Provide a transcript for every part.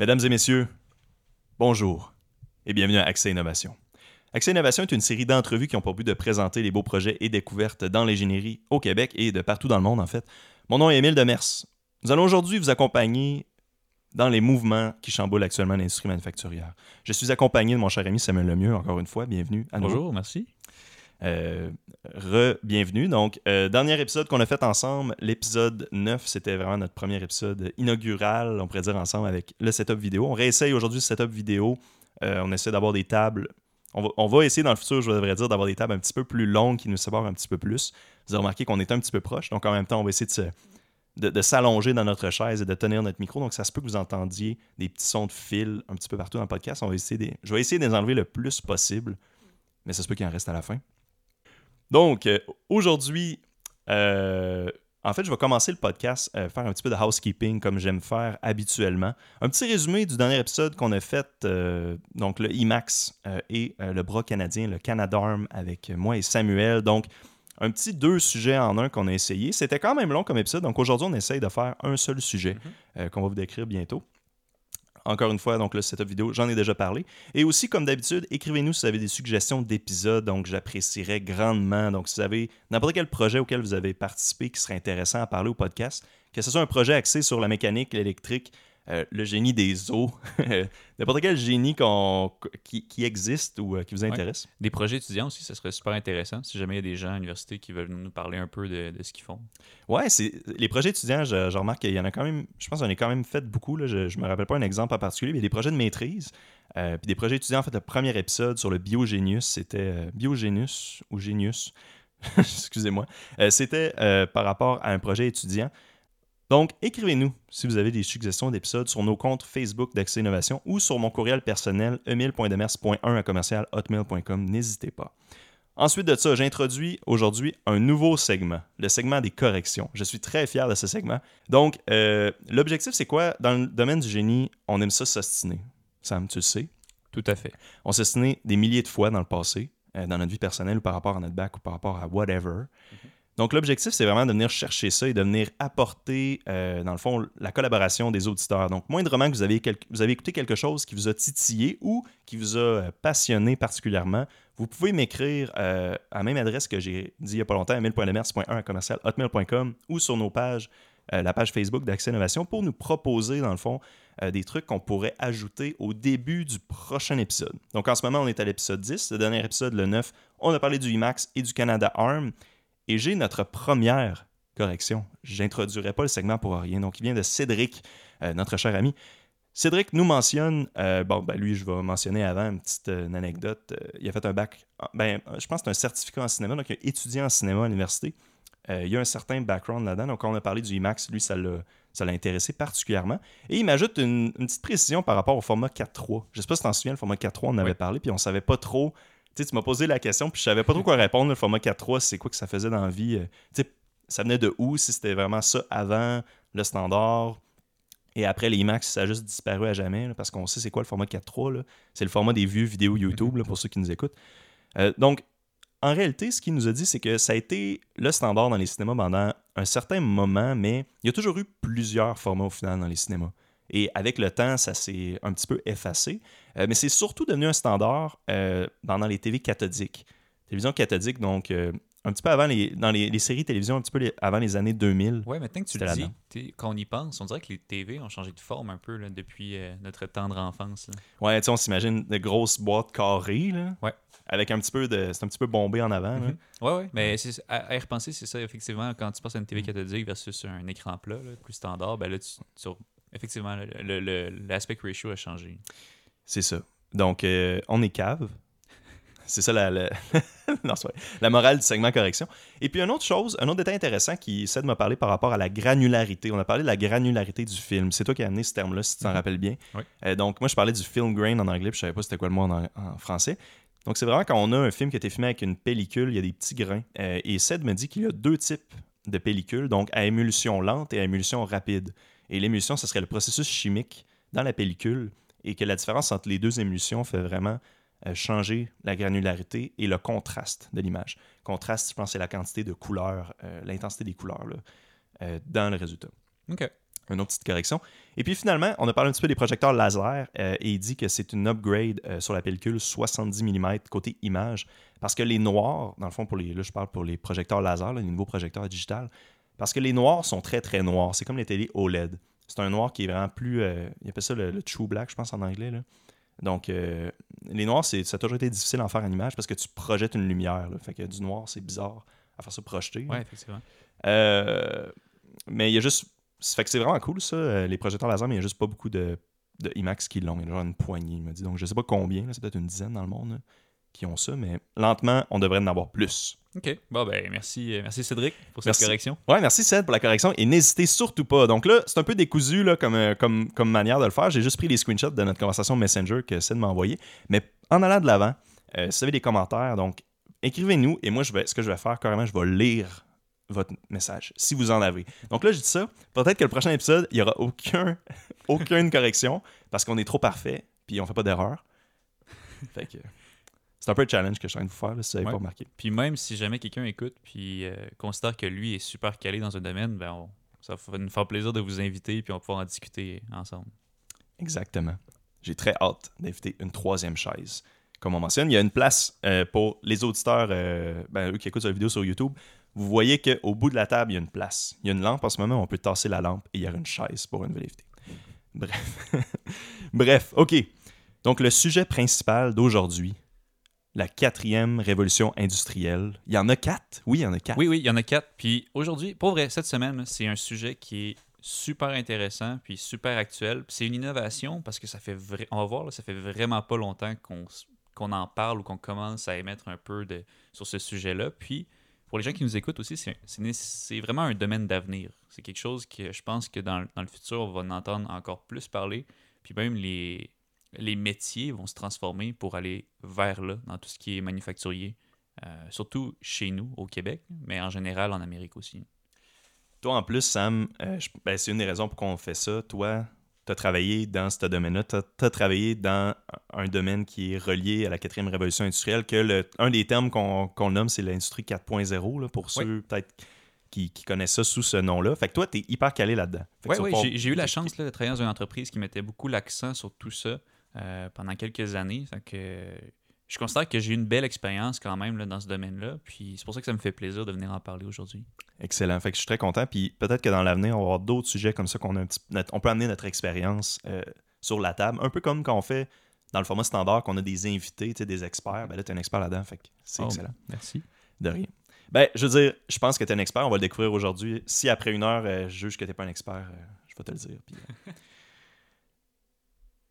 Mesdames et messieurs, bonjour et bienvenue à Accès Innovation. Accès Innovation est une série d'entrevues qui ont pour but de présenter les beaux projets et découvertes dans l'ingénierie au Québec et de partout dans le monde en fait. Mon nom est Émile Demers. Nous allons aujourd'hui vous accompagner dans les mouvements qui chamboulent actuellement l'industrie manufacturière. Je suis accompagné de mon cher ami Samuel Lemieux, encore une fois, bienvenue à nouveau. Bonjour, merci. Euh, Re-bienvenue. Donc, euh, dernier épisode qu'on a fait ensemble, l'épisode 9, c'était vraiment notre premier épisode inaugural, on pourrait dire ensemble, avec le setup vidéo. On réessaye aujourd'hui le setup vidéo. Euh, on essaie d'avoir des tables. On va, essayer dans le futur, je devrais dire, d'avoir des tables un petit peu plus longues qui nous séparent un petit peu plus. Vous avez remarqué qu'on est un petit peu proche, donc en même temps, on va essayer de s'allonger dans notre chaise et de tenir notre micro. Donc, ça se peut que vous entendiez des petits sons de fil un petit peu partout dans le podcast. On va essayer je vais essayer de les enlever le plus possible, mais ça se peut qu'il en reste à la fin. Donc, euh, aujourd'hui, euh, en fait, je vais commencer le podcast, euh, faire un petit peu de housekeeping comme j'aime faire habituellement. Un petit résumé du dernier épisode qu'on a fait, euh, donc le IMAX euh, et le bras canadien, le Canadarm, avec moi et Samuel. Donc, un petit deux sujets en un qu'on a essayé. C'était quand même long comme épisode, donc aujourd'hui, on essaye de faire un seul sujet euh, qu'on va vous décrire bientôt. Encore une fois, donc le setup vidéo, j'en ai déjà parlé. Et aussi, comme d'habitude, écrivez-nous si vous avez des suggestions d'épisodes, donc j'apprécierais grandement. Donc, si vous avez n'importe quel projet auquel vous avez participé qui serait intéressant à parler au podcast, que ce soit un projet axé sur la mécanique, l'électrique, euh, le génie des eaux, n'importe quel génie qui, qui existe ou euh, qui vous intéresse. Des projets étudiants aussi, ça serait super intéressant si jamais il y a des gens à l'université qui veulent nous parler un peu de, de ce qu'ils font. Ouais, les projets étudiants, je, je remarque qu'il y en a quand même, je pense qu'on en a quand même fait beaucoup. Là, je, je me rappelle pas un exemple en particulier, mais il y a des projets de maîtrise. euh, puis des projets étudiants, en fait, le premier épisode sur le biogénius, c'était biogénus ou génius, excusez-moi. C'était par rapport à un projet étudiant. Donc, écrivez-nous si vous avez des suggestions d'épisodes sur nos comptes Facebook d'Accès Innovation ou sur mon courriel personnel emile.demers.1 à commercial hotmail.com. N'hésitez pas. Ensuite de ça, j'introduis aujourd'hui un nouveau segment, le segment des corrections. Je suis très fier de ce segment. Donc, euh, l'objectif, c'est quoi? Dans le domaine du génie, on aime ça s'ostiner. Sam, tu le sais. Tout à fait. On s'est des milliers de fois dans le passé, euh, dans notre vie personnelle ou par rapport à notre bac ou par rapport à whatever. Donc, l'objectif, c'est vraiment de venir chercher ça et de venir apporter, euh, dans le fond, la collaboration des auditeurs. Donc, moindrement que vous avez, vous avez écouté quelque chose qui vous a titillé ou qui vous a euh, passionné particulièrement, vous pouvez m'écrire euh, à la même adresse que j'ai dit il n'y a pas longtemps, emile.lemers.1 à commercial hotmail.com ou sur nos pages, la page Facebook d'Accès Innovation pour nous proposer, dans le fond, des trucs qu'on pourrait ajouter au début du prochain épisode. Donc en ce moment, on est à l'épisode 10. Le dernier épisode, le 9, on a parlé du IMAX et du Canada Arm. Et j'ai notre première correction. J'introduirai pas le segment pour rien. Donc il vient de Cédric, euh, notre cher ami. Cédric nous mentionne, euh, bon, ben lui, je vais mentionner avant une petite euh, une anecdote. Il a fait un bac, ben, je pense que c'est un certificat en cinéma, donc il étudiant en cinéma à l'université. Il y a un certain background là-dedans. Donc, quand on a parlé du IMAX, lui, ça l'a, ça l'a intéressé particulièrement. Et il m'ajoute une, une petite précision par rapport au format 4.3. Je sais pas si tu t'en souviens, le format 4.3, on en avait Oui. parlé, puis on savait pas trop. Tu sais, tu m'as posé la question, puis je savais pas trop quoi répondre. Le format 4.3, c'est quoi que ça faisait dans la vie? Euh, Tu sais, ça venait de où? Si c'était vraiment ça avant le standard. Et après les IMAX, ça a juste disparu à jamais, là, parce qu'on sait c'est quoi le format 4.3. là. C'est le format des vues vidéo YouTube, là, pour ceux qui nous écoutent. Euh, donc, en réalité, ce qu'il nous a dit, c'est que ça a été le standard dans les cinémas pendant un certain moment, mais il y a toujours eu plusieurs formats au final dans les cinémas. Et avec le temps, ça s'est un petit peu effacé. Euh, mais c'est surtout devenu un standard euh, pendant les TV cathodiques. Télévision cathodique, donc euh, un petit peu avant les, dans les, les séries télévision, un petit peu les- avant les années 2000. Ouais, maintenant que tu le dis, quand on y pense, on dirait que les TV ont changé de forme un peu là, depuis notre tendre enfance. Ouais, tu sais, on s'imagine de grosses boîtes carrées, là. Ouais. Avec un petit peu de. C'est un petit peu bombé en avant, là. Mhm. Ouais, ouais. Mais c'est- à, à y repenser, c'est ça, effectivement, quand tu passes à une Mm. TV cathodique versus un écran plat, là, plus standard, ben là, tu, tu- effectivement, l'aspect ratio a changé. C'est ça. Donc, euh, on est cave. C'est ça la, la... non, vrai. la morale du segment correction. Et puis, une autre chose, un autre détail intéressant qui essaie de me parler par rapport à la granularité. On a parlé de la granularité du film. C'est toi qui as amené ce terme-là, si tu t'en Mhm. rappelles bien. Oui. Euh, donc, moi, je parlais du film grain en anglais, puis je savais pas c'était quoi le mot en, en français. Donc, c'est vraiment quand on a un film qui a été filmé avec une pellicule, il y a des petits grains. Euh, et Ced me dit qu'il y a deux types de pellicules, donc à émulsion lente et à émulsion rapide. Et l'émulsion, ce serait le processus chimique dans la pellicule et que la différence entre les deux émulsions fait vraiment euh, changer la granularité et le contraste de l'image. Contraste, je pense, c'est la quantité de couleurs, euh, l'intensité des couleurs là, euh, dans le résultat. OK. Une autre petite correction. Et puis finalement, on a parlé un petit peu des projecteurs laser et il dit que c'est une upgrade sur la pellicule 70 mm côté image parce que les noirs, dans le fond, pour les, là je parle pour les projecteurs laser, là, les nouveaux projecteurs digital, parce que les noirs sont très très noirs. C'est comme les télé OLED. C'est un noir qui est vraiment plus. Euh, il appelle ça le, le true black, je pense en anglais. Là. Donc, euh, les noirs, c'est, ça a toujours été difficile à en faire en image parce que tu projettes une lumière. Là. Fait que du noir, c'est bizarre à faire ça projeter. Ouais, effectivement. Euh, mais il y a juste. Fait que c'est vraiment cool, ça, euh, les projecteurs laser, mais il n'y a juste pas beaucoup de, de IMAX qui l'ont. Il y a genre une poignée, il m'a dit. Donc, je sais pas combien, c'est peut-être une dizaine dans le monde là, qui ont ça, mais lentement, on devrait en avoir plus. OK. Bon, ben, merci, euh, merci Cédric pour cette Merci. correction. Ouais, merci Ced pour la correction et n'hésitez surtout pas. Donc là, c'est un peu décousu là, comme, euh, comme, comme manière de le faire. J'ai juste pris les screenshots de notre conversation Messenger que Ced m'a envoyé. Mais en allant de l'avant, euh, si vous avez des commentaires, donc écrivez-nous et moi, je vais, ce que je vais faire carrément, je vais lire votre message si vous en avez. Donc là, je dis ça. Peut-être que le prochain épisode, il n'y aura aucun, aucune correction parce qu'on est trop parfait puis on fait pas d'erreur. Fait que c'est un peu le challenge que je suis en train de vous faire, là, si vous n'avez Ouais. pas remarqué. Puis même si jamais quelqu'un écoute puis euh, considère que lui est super calé dans un domaine, ben on- ça va nous faire plaisir de vous inviter puis on va pouvoir en discuter ensemble. Exactement. J'ai très hâte d'inviter une troisième chaise. Comme on mentionne, il y a une place euh, pour les auditeurs, euh, ben, eux qui écoutent la vidéo sur YouTube. Vous voyez qu'au bout de la table, il y a une place. Il y a une lampe en ce moment, on peut tasser la lampe et il y a une chaise pour un nouvel invité. Bref. Bref, OK. Donc, le sujet principal d'aujourd'hui, la quatrième révolution industrielle. Il y en a quatre? Oui, il y en a quatre. Oui, oui, il y en a quatre. Puis aujourd'hui, pour vrai, cette semaine, c'est un sujet qui est super intéressant puis super actuel. C'est une innovation parce que ça fait ça fait vraiment pas longtemps qu'on en parle ou qu'on commence à émettre un peu sur ce sujet-là. Puis pour les gens qui nous écoutent aussi, c'est- vraiment un domaine d'avenir. C'est quelque chose que je pense que dans, dans le futur, on va en entendre encore plus parler. Puis même les, les métiers vont se transformer pour aller vers là, dans tout ce qui est manufacturier. Euh, surtout chez nous, au Québec, mais en général en Amérique aussi. Toi, en plus, Sam, euh, ben, c'est une des raisons pour qu'on fait ça. Toi, tu as travaillé dans ce domaine-là. Tu as, travaillé dans un domaine qui est relié à la quatrième révolution industrielle, que le, un des termes qu'on nomme, c'est l'industrie 4.0, là, pour ceux peut-être qui, qui connaissent ça sous ce nom-là. Fait que toi, tu es hyper calé là-dedans. Oui, oui, j'ai eu la chance là, de travailler dans une entreprise qui mettait beaucoup l'accent sur tout ça euh, pendant quelques années. Que, je considère que j'ai eu une belle expérience quand même là, dans ce domaine-là. Puis c'est pour ça que ça me fait plaisir de venir en parler aujourd'hui. Excellent. Fait que je suis très content. Puis peut-être que dans l'avenir, on va avoir d'autres sujets comme ça qu'on a un petit, on peut amener notre expérience euh, sur la table. Un peu comme quand on fait dans le format standard, qu'on a des invités, des experts. Ben là, tu es un expert là-dedans. Fait que c'est Oh, excellent. Merci. De rien. Ben, je veux dire, je pense que tu es un expert. On va le découvrir aujourd'hui. Si après une heure, euh, je juge que tu pas un expert, euh, je vais te le dire. Puis.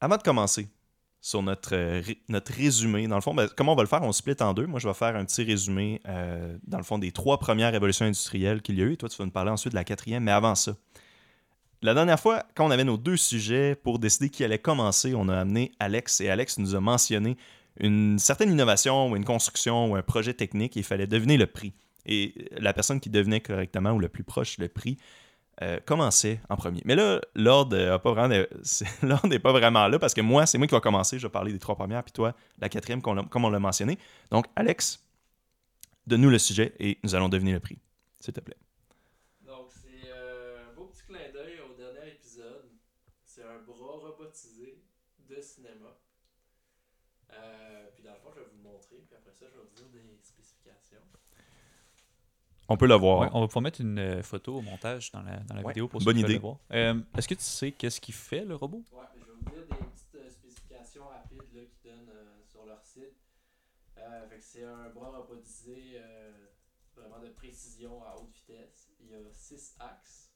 Avant de commencer sur notre, euh, résumé, dans le fond, ben, comment on va le faire? On split en deux. Moi, je vais faire un petit résumé, euh, dans le fond, des trois premières révolutions industrielles qu'il y a eu. Toi, tu vas nous parler ensuite de la quatrième. Mais avant ça, la dernière fois, quand on avait nos deux sujets pour décider qui allait commencer, on a amené Alex et Alex nous a mentionné une certaine innovation ou une construction ou un projet technique il fallait deviner le prix. Et la personne qui devenait correctement ou le plus proche le prix euh, commençait en premier. Mais là, l'ordre euh, n'est pas vraiment là parce que moi, c'est moi qui va commencer. Je vais parler des trois premières, puis toi, la quatrième, comme on l'a mentionné. Donc, Alex, donne-nous le sujet et nous allons deviner le prix, s'il te plaît. Donc, c'est euh, un beau petit clin d'œil au dernier épisode. C'est un bras robotisé de cinéma. Euh, puis dans le fond, je vais vous montrer, puis après ça, je vais vous dire des. On peut le voir. Ouais, on va pouvoir mettre une euh, photo au montage dans la, dans la Ouais, vidéo pour bonne ceux qui veulent idée. le voir. Euh, Est-ce que tu sais qu'est-ce qu'il fait, le robot? Ouais, mais je vais vous dire des petites euh, spécifications rapides là, qu'ils donnent euh, sur leur site. Euh, c'est un bras robotisé euh, vraiment de précision à haute vitesse. Il y a 6 axes.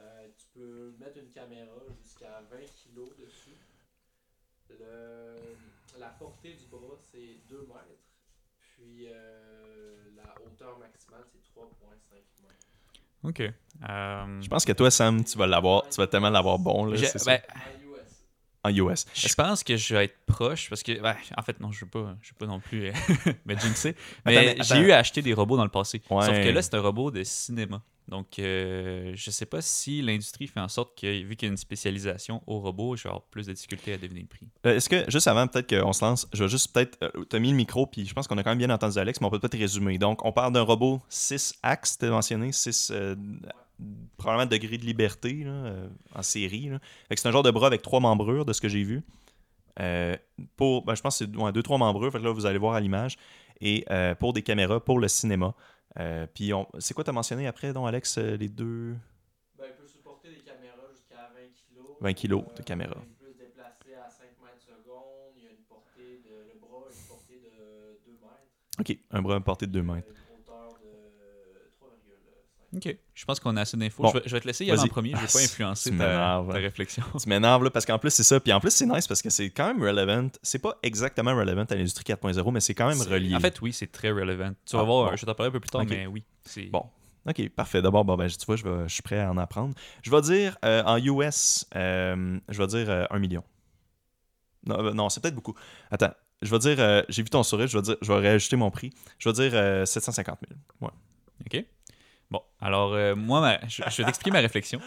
Euh, tu peux mettre une caméra jusqu'à 20 kg dessus. Le, la portée du bras, c'est 2 mètres. Puis euh, la hauteur maximale, c'est 3,5 mètres. OK. Euh, Je pense que toi, Sam, tu vas l'avoir, tu vas tellement l'avoir bon. Là, c'est ben, En US. en US. Je pense que je vais être proche parce que, ben, en fait, non, je ne veux pas, je veux pas non plus euh, me jinxer. Mais, mais j'ai eu à acheter des robots dans le passé. Ouais. Sauf que là, c'est un robot de cinéma. Donc, euh, je sais pas si l'industrie fait en sorte que, vu qu'il y a une spécialisation au robot, je vais avoir plus de difficultés à deviner le prix. Euh, Est-ce que, juste avant peut-être qu'on se lance, je vais juste peut-être. Euh, tu as mis le micro, puis je pense qu'on a quand même bien entendu Alex, mais on peut peut-être résumer. Donc, on parle d'un robot 6 axes, tu mentionné, 6 probablement degré de liberté en série. c'est un genre de bras avec trois membrures de ce que j'ai vu. Pour, ben, je pense que c'est ouais, deux, trois membrures. Fait là, vous allez voir à l'image. Et pour des caméras, pour le cinéma. Euh, puis, on... c'est quoi tu as mentionné après, donc, Alex, euh, les deux? Ben, il peut supporter des caméras jusqu'à 20 kg. 20 kilos de caméra. Il peut se déplacer à 5 mètres secondes. Il y a une portée de. Le bras a une portée de 2 mètres. Ok, un bras porté de 2 mètres. Une hauteur de 3,5. Ok. Je pense qu'on a assez d'infos. Bon. Je, vais, je vais te laisser y aller en premier. Je vais Ah, pas influencer tu ta, réflexion. Tu m'énerves parce qu'en plus c'est ça. Puis en plus c'est nice parce que c'est quand même relevant. C'est pas exactement relevant à l'industrie 4.0, mais c'est quand même relié. En fait, oui, c'est très relevant. Tu Ah, vas voir, bon. je vais t'en parler un peu plus tard, mais oui. c'est- Bon. Ok, parfait. D'abord, bon, ben, tu vois, je, vais- je suis prêt à en apprendre. Je vais dire euh, en US, euh, je vais dire euh, 1 million. Non, euh, non c'est peut-être beaucoup. Attends, je vais dire, j'ai vu ton sourire, je vais, dire, je vais réajuster mon prix. Je vais dire euh, 750 000. Ouais. OK. Bon, alors, euh, moi, ma- je, je vais t'expliquer ma réflexion.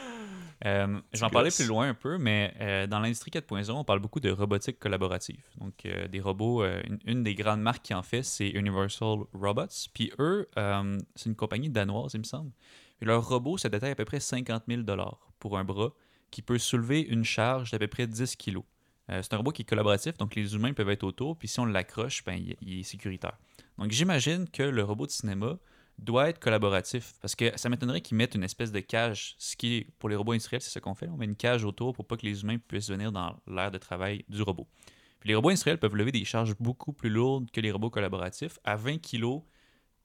Euh, je vais en parler plus loin un peu, mais euh, dans l'industrie 4.0, on parle beaucoup de robotique collaborative. Donc, euh, des robots, une, une des grandes marques qui en fait, c'est Universal Robots. Puis eux, c'est une compagnie danoise, il me semble. Et leur robot, ça détaille à peu près 50 000 pour un bras qui peut soulever une charge d'à peu près 10 kg. c'est un robot qui est collaboratif, donc les humains peuvent être autour, puis si on l'accroche, ben, il, il est sécuritaire. Donc j'imagine que le robot de cinéma doit être collaboratif, parce que ça m'étonnerait qu'ils mettent une espèce de cage, ce qui pour les robots industriels, c'est ce qu'on fait, on met une cage autour pour pas que les humains puissent venir dans l'aire de travail du robot. Puis les robots industriels peuvent lever des charges beaucoup plus lourdes que les robots collaboratifs. À 20 kg,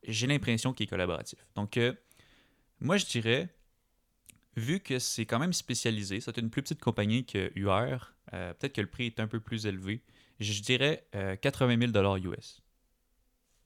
j'ai l'impression qu'il est collaboratif. Donc, euh, moi, je dirais, vu que c'est quand même spécialisé, c'est une plus petite compagnie que UR, euh, peut-être que le prix est un peu plus élevé, je dirais euh, 80 000 US.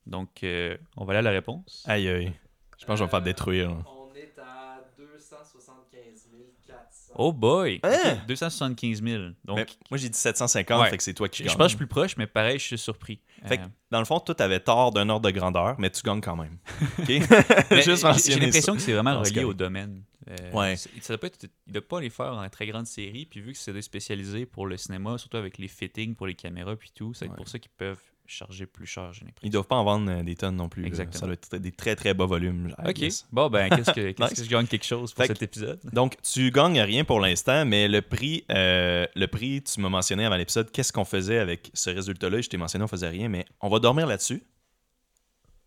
Donc, euh, on va aller à la réponse. Aïe, aïe. Je pense que je vais me faire Euh, détruire. là. On est à 275 400. Oh boy! Hein? Ok, 275 000. Donc, Mais moi, j'ai dit 750, Ouais. fait que c'est toi qui je pense que je suis plus proche, mais pareil, je suis surpris. Fait que, Euh, dans le fond, toi, t'avais tort d'un ordre de grandeur, mais tu gagnes quand même. OK? mais Juste j'ai- mentionner J'ai l'impression ça. que c'est vraiment Non, c'est relié au correct. domaine. Euh, Ouais. c'est- Ça doit pas être, il ne doit pas les faire en très grande série, puis vu que c'est des spécialisés pour le cinéma, surtout avec les fittings pour les caméras puis tout, c'est Ouais. pour ça qu'ils peuvent charger plus cher, j'ai Ils l'impression. doivent pas en vendre euh, des tonnes non plus. Exactement. Ça doit être des très très bas volumes. Ok, bon ben qu'est-ce que, Nice. que je gagne quelque chose pour Fait cet épisode? Donc, tu gagnes rien pour l'instant, mais le prix, euh, le prix, tu m'as mentionné avant l'épisode, qu'est-ce qu'on faisait avec ce résultat-là? Je t'ai mentionné, on faisait rien, mais on va dormir là-dessus.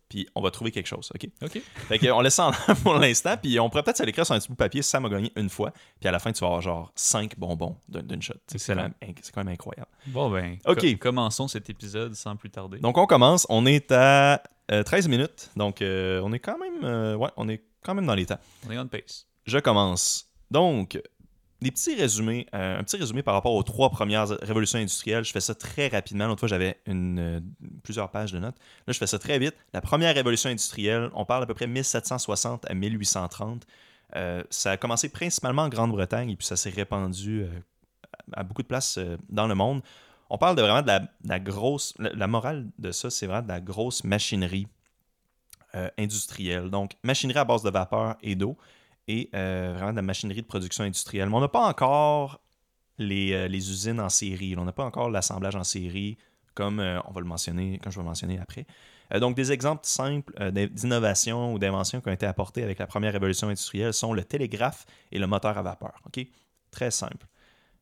Puis on va trouver quelque chose, OK? Ok. Fait qu'on laisse ça en l'air pour l'instant, puis on pourrait peut-être se l'écrire sur un petit bout de papier si ça m'a gagné une fois, puis à la fin, tu vas avoir genre 5 bonbons d'un- d'une shot. C'est quand, même quand incroyable. Bon ben, Ok. co- commençons cet épisode sans plus tarder. Donc on commence, on est à euh, 13 minutes, donc euh, on est quand même, euh, ouais, on est quand même dans les temps. On est on pace. Je commence. Donc, des petits résumés, euh, un petit résumé par rapport aux trois premières révolutions industrielles. Je fais ça très rapidement. L'autre fois, j'avais euh, plusieurs pages de notes. Là, je fais ça très vite. La première révolution industrielle, on parle à peu près 1760 à 1830. Euh, ça a commencé principalement en Grande-Bretagne et puis ça s'est répandu à beaucoup de places dans le monde. On parle de vraiment de la, grosse. La, la morale de ça, c'est vraiment de la grosse machinerie industrielle. Donc, machinerie à base de vapeur et d'eau et euh, vraiment de la machinerie de production industrielle. Mais on n'a pas encore les, euh, les usines en série. On n'a pas encore l'assemblage en série, comme euh, on va le mentionner, comme je vais le mentionner après. Donc, des exemples simples d'in- d'innovations ou d'inventions qui ont été apportées avec la première révolution industrielle sont le télégraphe et le moteur à vapeur. OK? Très simple.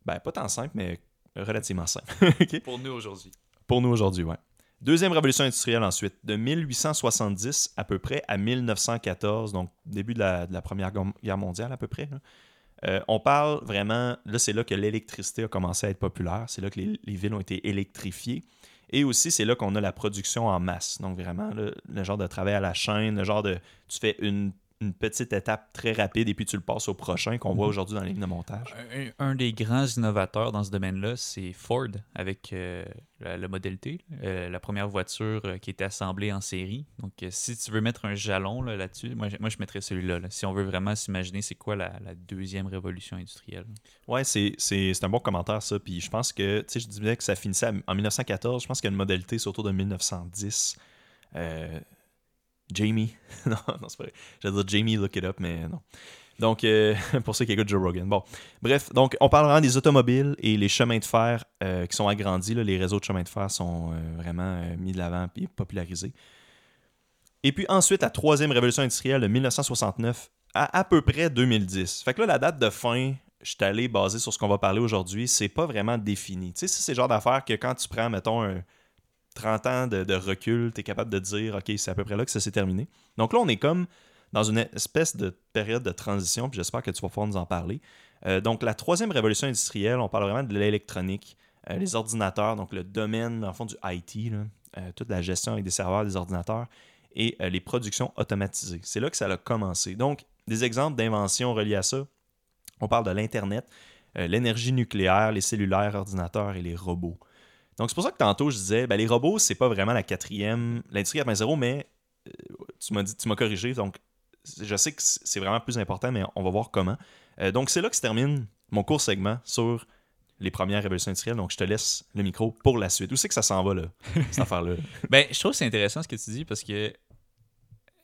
Ben, pas tant simple, mais relativement simple. Pour nous aujourd'hui. Pour nous aujourd'hui, ouais. Deuxième révolution industrielle ensuite, de 1870 à peu près à 1914, donc début de la, Première Guerre- mondiale à peu près. Euh, on parle vraiment, là c'est là que l'électricité a commencé à être populaire, c'est là que les, les villes ont été électrifiées. Et aussi, c'est là qu'on a la production en masse. Donc vraiment, le genre de travail à la chaîne, le genre de... Tu fais une, une petite étape très rapide et puis tu le passes au prochain qu'on voit Mhm. aujourd'hui dans les lignes de montage. Un, un des grands innovateurs dans ce domaine-là, c'est Ford avec euh, la- le Model T, euh, la première voiture euh, qui était assemblée en série. Donc, euh, si tu veux mettre un jalon là, là-dessus, moi, je- moi je mettrais celui-là. là. Si on veut vraiment s'imaginer c'est quoi la, la deuxième révolution industrielle. Ouais, c'est, un bon commentaire, ça. Puis je pense que, tu sais, je disais que ça finissait en 1914. Je pense qu'il y a une modalité, c'est autour de 1910. Jamie. non, non, c'est pas vrai. J'allais dire Jamie, look it up, mais non. Donc, euh, pour ceux qui écoutent Joe Rogan. Bon, bref, donc on parle vraiment des automobiles et les chemins de fer euh, qui sont agrandis. là. les réseaux de chemins de fer sont euh, vraiment mis de l'avant et popularisés. Et puis ensuite, la troisième révolution industrielle de 1969 à à peu près 2010. Fait que là, la date de fin, je suis allé basé sur ce qu'on va parler aujourd'hui, c'est pas vraiment défini. Tu sais, c'est le genre d'affaire que quand tu prends, mettons, un 30 ans de, recul, tu es capable de dire, OK, c'est à peu près là que ça s'est terminé. Donc là, on est comme dans une espèce de période de transition, puis j'espère que tu vas pouvoir nous en parler. Euh, donc, la troisième révolution industrielle, on parle vraiment de l'électronique, euh, les ordinateurs, donc le domaine, en fond, du IT, euh, toute la gestion avec des serveurs, des ordinateurs, et les productions automatisées. C'est là que ça a commencé. Donc, des exemples d'inventions reliées à ça, on parle de l'Internet, l'énergie nucléaire, les cellulaires, ordinateurs et les robots. Donc, c'est pour ça que tantôt, je disais, ben, les robots, c'est pas vraiment la quatrième, l'industrie 4.0, mais euh, tu m'as dit, tu m'as corrigé, donc je sais que c'est vraiment plus important, mais on va voir comment. Euh, donc, c'est là que se termine mon court segment sur les premières révolutions industrielles. Donc, je te laisse le micro pour la suite. Où c'est que ça s'en va, là, cette affaire-là? Ben, je trouve que c'est intéressant ce que tu dis parce que,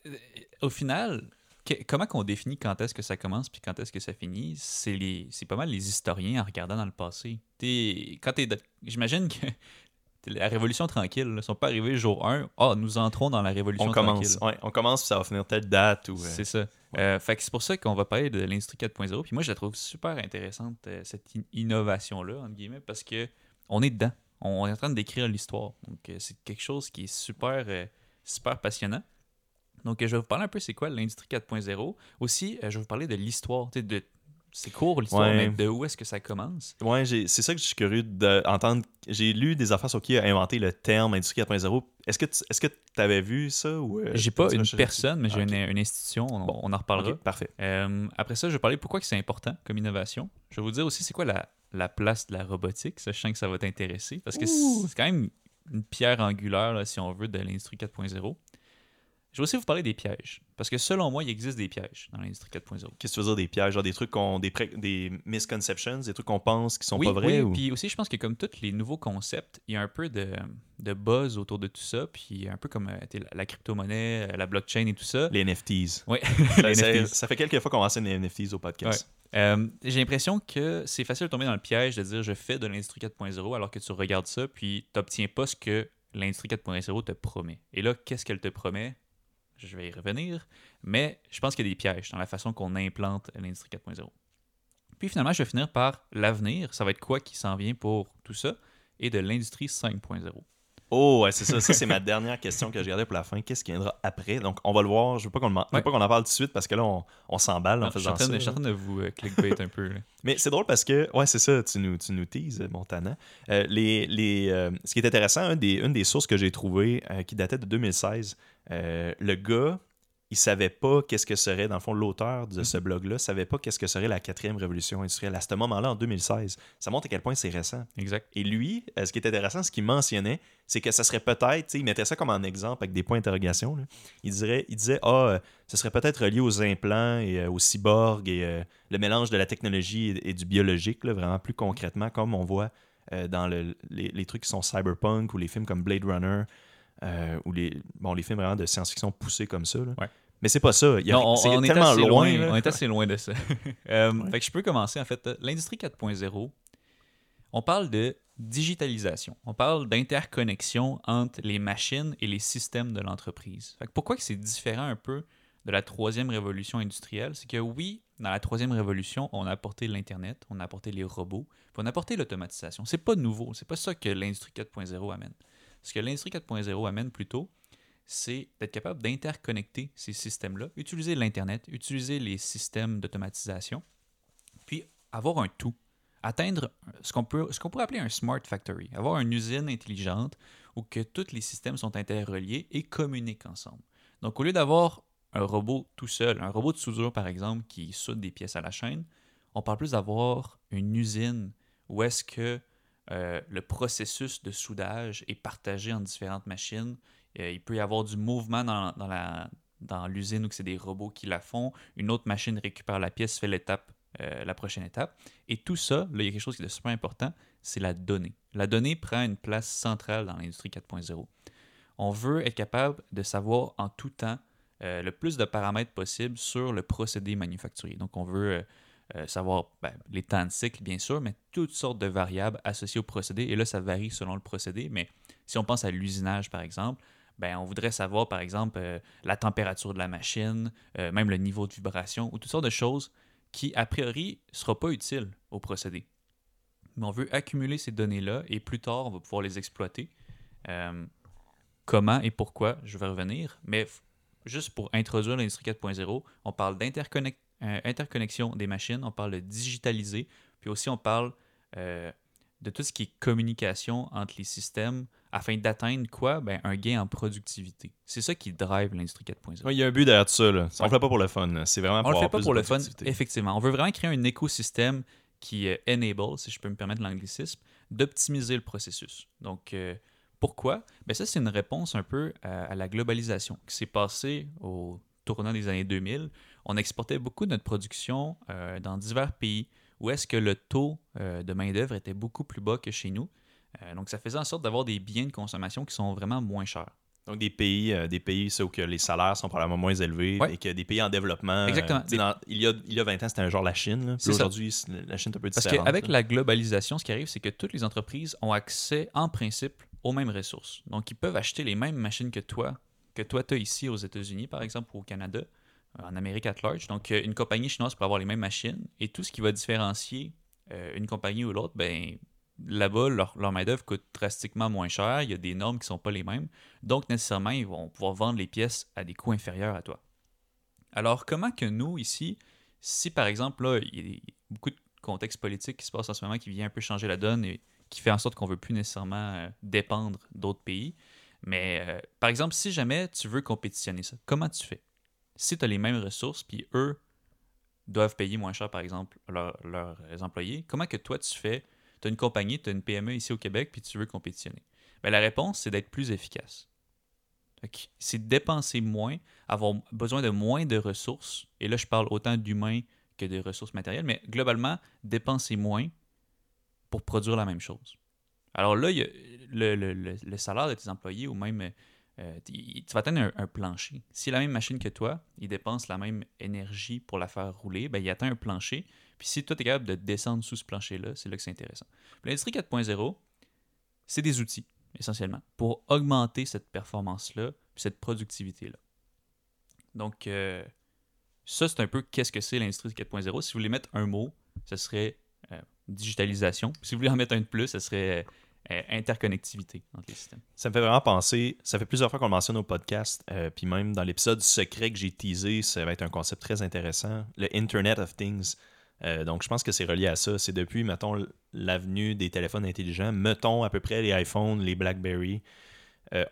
euh, au final, que- comment qu'on définit quand est-ce que ça commence puis quand est-ce que ça finit, c'est les, c'est pas mal les historiens en regardant dans le passé. T'es, quand t'es, j'imagine que la révolution tranquille, ils sont pas arrivés jour 1, ah, nous entrons dans la révolution on tranquille. commence. Ouais, on commence, puis ça va finir telle date. Ou, euh, C'est ça. Euh, fait que c'est pour ça qu'on va parler de l'industrie 4.0. Puis moi, je la trouve super intéressante, euh, cette in- innovation-là, entre guillemets, parce que on est dedans. On est en train décrire l'histoire. Donc, euh, c'est quelque chose qui est super, euh, super passionnant. Donc, euh, je vais vous parler un peu c'est quoi l'industrie 4.0. Aussi, euh, je vais vous parler de l'histoire. Tu sais, de... C'est court l'histoire, Ouais. mais de où est-ce que ça commence? J'ai- c'est ça que je suis curieux d'entendre. J'ai lu des affaires sur qui a inventé le terme Industrie 4.0. Est-ce que tu est-ce que avais vu ça ou euh, J'ai pas une personne, mais j'ai Ah, une, une institution. On, Bon. on en reparlera. Parfait. Euh, après ça, je vais parler pourquoi c'est important comme innovation. Je vais vous dire aussi c'est quoi la, la place de la robotique. Sens que ça va t'intéresser parce que c'est quand même une pierre angulaire, là, si on veut, de l'industrie 4.0. Je vais aussi vous parler des pièges. Parce que selon moi, il existe des pièges dans l'industrie 4.0. Qu'est-ce que tu veux dire des pièges, genre des trucs qu'on des, pré- des misconceptions, des trucs qu'on pense qui sont oui, pas vrais oui, ou... puis aussi, je pense que comme tous les nouveaux concepts, il y a un peu de, de buzz autour de tout ça. Puis un peu comme euh, la, crypto-monnaie, euh, la blockchain et tout ça. les NFTs. Oui, ça fait quelques fois qu'on enseigne les NFTs au podcast. Euh, J'ai l'impression que c'est facile de tomber dans le piège de dire je fais de l'industrie 4.0 alors que tu regardes ça puis tu n'obtiens pas ce que l'industrie 4.0 te promet. Et là, qu'est-ce qu'elle te promet? Je vais y revenir, mais je pense qu'il y a des pièges dans la façon qu'on implante l'industrie 4.0. Puis finalement, je vais finir par l'avenir. Ça va être quoi qui s'en vient pour tout ça? Et de l'industrie 5.0. Oh, ouais, c'est ça. Ça, c'est ma dernière question que je gardais pour la fin. Qu'est-ce qui viendra après? Donc, on va le voir. Je veux pas qu'on le man- je veux Ouais. pas qu'on en parle tout de suite parce que là, on, on s'emballe en faisant ça. de, je suis en train de vous euh, clickbait un peu. là. Mais c'est drôle parce que, ouais, c'est ça, tu nous, tu nous teases, Montana. Euh, les, les, euh, ce qui est intéressant, des, une des sources que j'ai trouvées euh, qui datait de 2016, euh, le gars, il savait pas qu'est-ce que serait, dans le fond, l'auteur de ce blog-là, savait pas qu'est-ce que serait la quatrième révolution industrielle à ce moment-là, en 2016. Ça montre à quel point c'est récent. Exact. Et lui, euh, ce qui est intéressant, ce qu'il mentionnait, c'est que ça serait peut-être, il mettait ça comme un exemple avec des points d'interrogation. Il, dirait, il disait, ah, euh, ce serait peut-être relié aux implants et euh, aux cyborgs et euh, le mélange de la technologie et, et du biologique, là, vraiment plus concrètement, comme on voit euh, dans le- les, les trucs qui sont cyberpunk ou les films comme Blade Runner euh, ou les, bon, les films vraiment de science-fiction poussés comme ça. là. Ouais. Mais c'est pas ça. Il y a- Non, on, on est tellement assez loin. loin, on est assez loin de ça. Euh, Ouais. Fait que je peux commencer en fait. L'industrie 4.0, on parle de digitalisation. On parle d'interconnexion entre les machines et les systèmes de l'entreprise. Fait que pourquoi que c'est différent un peu de la troisième révolution industrielle, c'est que oui, dans la troisième révolution, on a apporté l'Internet, on a apporté les robots, puis on a apporté l'automatisation. C'est pas nouveau, c'est pas ça que l'industrie 4.0 amène. Ce que l'industrie 4.0 amène plutôt, c'est d'être capable d'interconnecter ces systèmes-là, utiliser l'Internet, utiliser les systèmes d'automatisation, puis avoir un tout. Atteindre ce qu'on pourrait appeler un smart factory, avoir une usine intelligente où que tous les systèmes sont interreliés et communiquent ensemble. Donc, au lieu d'avoir un robot tout seul, un robot de soudure par exemple qui soude des pièces à la chaîne, on parle plus d'avoir une usine où est-ce que euh, le processus de soudage est partagé en différentes machines. Euh, il peut y avoir du mouvement dans, dans la, dans l'usine où c'est des robots qui la font. Une autre machine récupère la pièce, fait l'étape, euh, la prochaine étape. Et tout ça, là, il y a quelque chose qui est super important, c'est la donnée. La donnée prend une place centrale dans l'industrie 4.0. On veut être capable de savoir en tout temps le plus de paramètres possible sur le procédé manufacturier. Donc, on veut euh, savoir ben, les temps de cycle, bien sûr, mais toutes sortes de variables associées au procédé. Et là, ça varie selon le procédé. Mais si on pense à l'usinage, par exemple, ben, on voudrait savoir, par exemple, euh, la température de la machine, euh, même le niveau de vibration, ou toutes sortes de choses qui, a priori, ne seront pas utiles au procédé. Mais on veut accumuler ces données-là et plus tard, on va pouvoir les exploiter. Comment et pourquoi, je vais revenir. Mais juste pour introduire l'industrie 4.0, on parle d'interconnexion des machines, on parle de digitaliser, puis aussi on parle de tout ce qui est communication entre les systèmes afin d'atteindre quoi? Ben, Un gain en productivité. C'est ça qui drive l'industrie 4.0. il y a un but derrière tout ça. Là. On ne le fait pas pour le fun. C'est vraiment pour On le fait pas pour le fun, effectivement. On veut vraiment créer un écosystème qui euh, enable, si je peux me permettre l'anglicisme, d'optimiser le processus. Donc, euh, pourquoi? Ben Ça, c'est une réponse un peu à, la globalisation qui s'est passée au tournant des années 2000. On exportait beaucoup de notre production euh, dans divers pays où est-ce que le taux euh, de main-d'œuvre était beaucoup plus bas que chez nous. Euh, donc, ça faisait en sorte d'avoir des biens de consommation qui sont vraiment moins chers. Donc, des pays, euh, des pays où que les salaires sont probablement moins élevés et que des pays en développement. Exactement. il, y a, il y a 20 ans, c'était un genre la Chine. Aujourd'hui, la Chine est un peu différente. Parce qu'avec la globalisation, ce qui arrive, c'est que toutes les entreprises ont accès, en principe, aux mêmes ressources. Donc, ils peuvent acheter les mêmes machines que toi, que toi, tu as ici aux États-Unis, par exemple, ou au Canada. Euh, en Amérique at large. Donc, euh, une compagnie chinoise peut avoir les mêmes machines et tout ce qui va différencier euh, une compagnie ou l'autre, ben, là-bas, leur, main-d'œuvre coûte drastiquement moins cher. Il y a des normes qui ne sont pas les mêmes. Donc, nécessairement, ils vont pouvoir vendre les pièces à des coûts inférieurs à toi. Alors, comment que nous, ici, si par exemple, là, il y a beaucoup de contexte politique qui se passe en ce moment qui vient un peu changer la donne et qui fait en sorte qu'on ne veut plus nécessairement dépendre d'autres pays. Mais par exemple, si jamais tu veux compétitionner ça, comment tu fais? Si tu as les mêmes ressources, puis eux doivent payer moins cher, par exemple, leurs employés, comment que toi tu fais? Tu as une compagnie, tu as une PME ici au Québec, puis tu veux compétitionner. Bien, la réponse, c'est d'être plus efficace. C'est dépenser moins, avoir besoin de moins de ressources. Et là, je parle autant d'humains que de ressources matérielles, mais globalement, dépenser moins pour produire la même chose. Alors là, le, salaire de tes employés ou même euh, tu vas atteindre un, plancher. Si la même machine que toi, il dépense la même énergie pour la faire rouler, ben, il atteint un plancher. Puis si toi, tu es capable de descendre sous ce plancher-là, c'est là que c'est intéressant. L'industrie 4.0, c'est des outils, essentiellement, pour augmenter cette performance-là, cette productivité-là. Donc, euh, ça, c'est un peu qu'est-ce que c'est l'industrie 4.0. Si vous voulez mettre un mot, ce serait euh, digitalisation. Si vous voulez en mettre un de plus, ce serait interconnectivité entre les systèmes. Ça me fait vraiment penser, ça fait plusieurs fois qu'on le mentionne au podcast, euh, puis même dans l'épisode secret que j'ai teasé, ça va être un concept très intéressant, le Internet of Things. Euh, donc, je pense que c'est relié à ça. C'est depuis, mettons, l'avenue des téléphones intelligents, mettons à peu près les iPhones, les BlackBerry.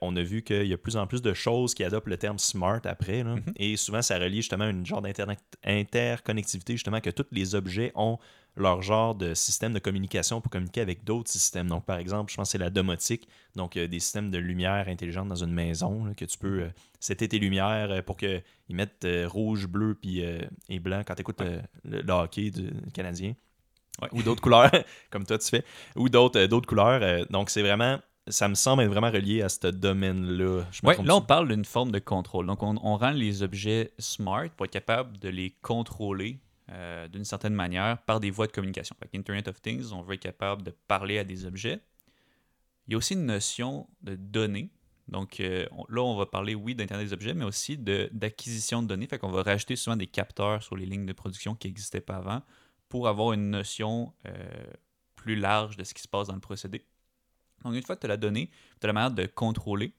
On a vu qu'il y a de plus en plus de choses qui adoptent le terme smart après. Mm-hmm. Et souvent, ça relie justement à une genre d'interconnectivité, justement, que tous les objets ont leur genre de système de communication pour communiquer avec d'autres systèmes. Donc, par exemple, je pense que c'est la domotique, donc euh, des systèmes de lumière intelligente dans une maison, que tu peux euh, tes lumières euh, pour qu'ils mettent rouge, bleu puis, et blanc quand tu écoutes le, hockey du Canadien. Ou d'autres couleurs, comme toi tu fais, ou d'autres d'autres couleurs. donc, c'est vraiment ça me semble être vraiment relié à ce domaine-là. Oui, là, on parle d'une forme de contrôle. Donc, on, on, rend les objets smart pour être capable de les contrôler euh, d'une certaine manière par des voies de communication. Avec Internet of Things, on veut être capable de parler à des objets. Il y a aussi une notion de données. Donc euh, là, on va parler, oui, d'Internet des objets, mais aussi d'acquisition de, données. Fait qu'on va rajouter souvent des capteurs sur les lignes de production qui n'existaient pas avant pour avoir une notion euh, plus large de ce qui se passe dans le procédé. Donc une fois que tu as la donnée, tu as la manière de contrôler,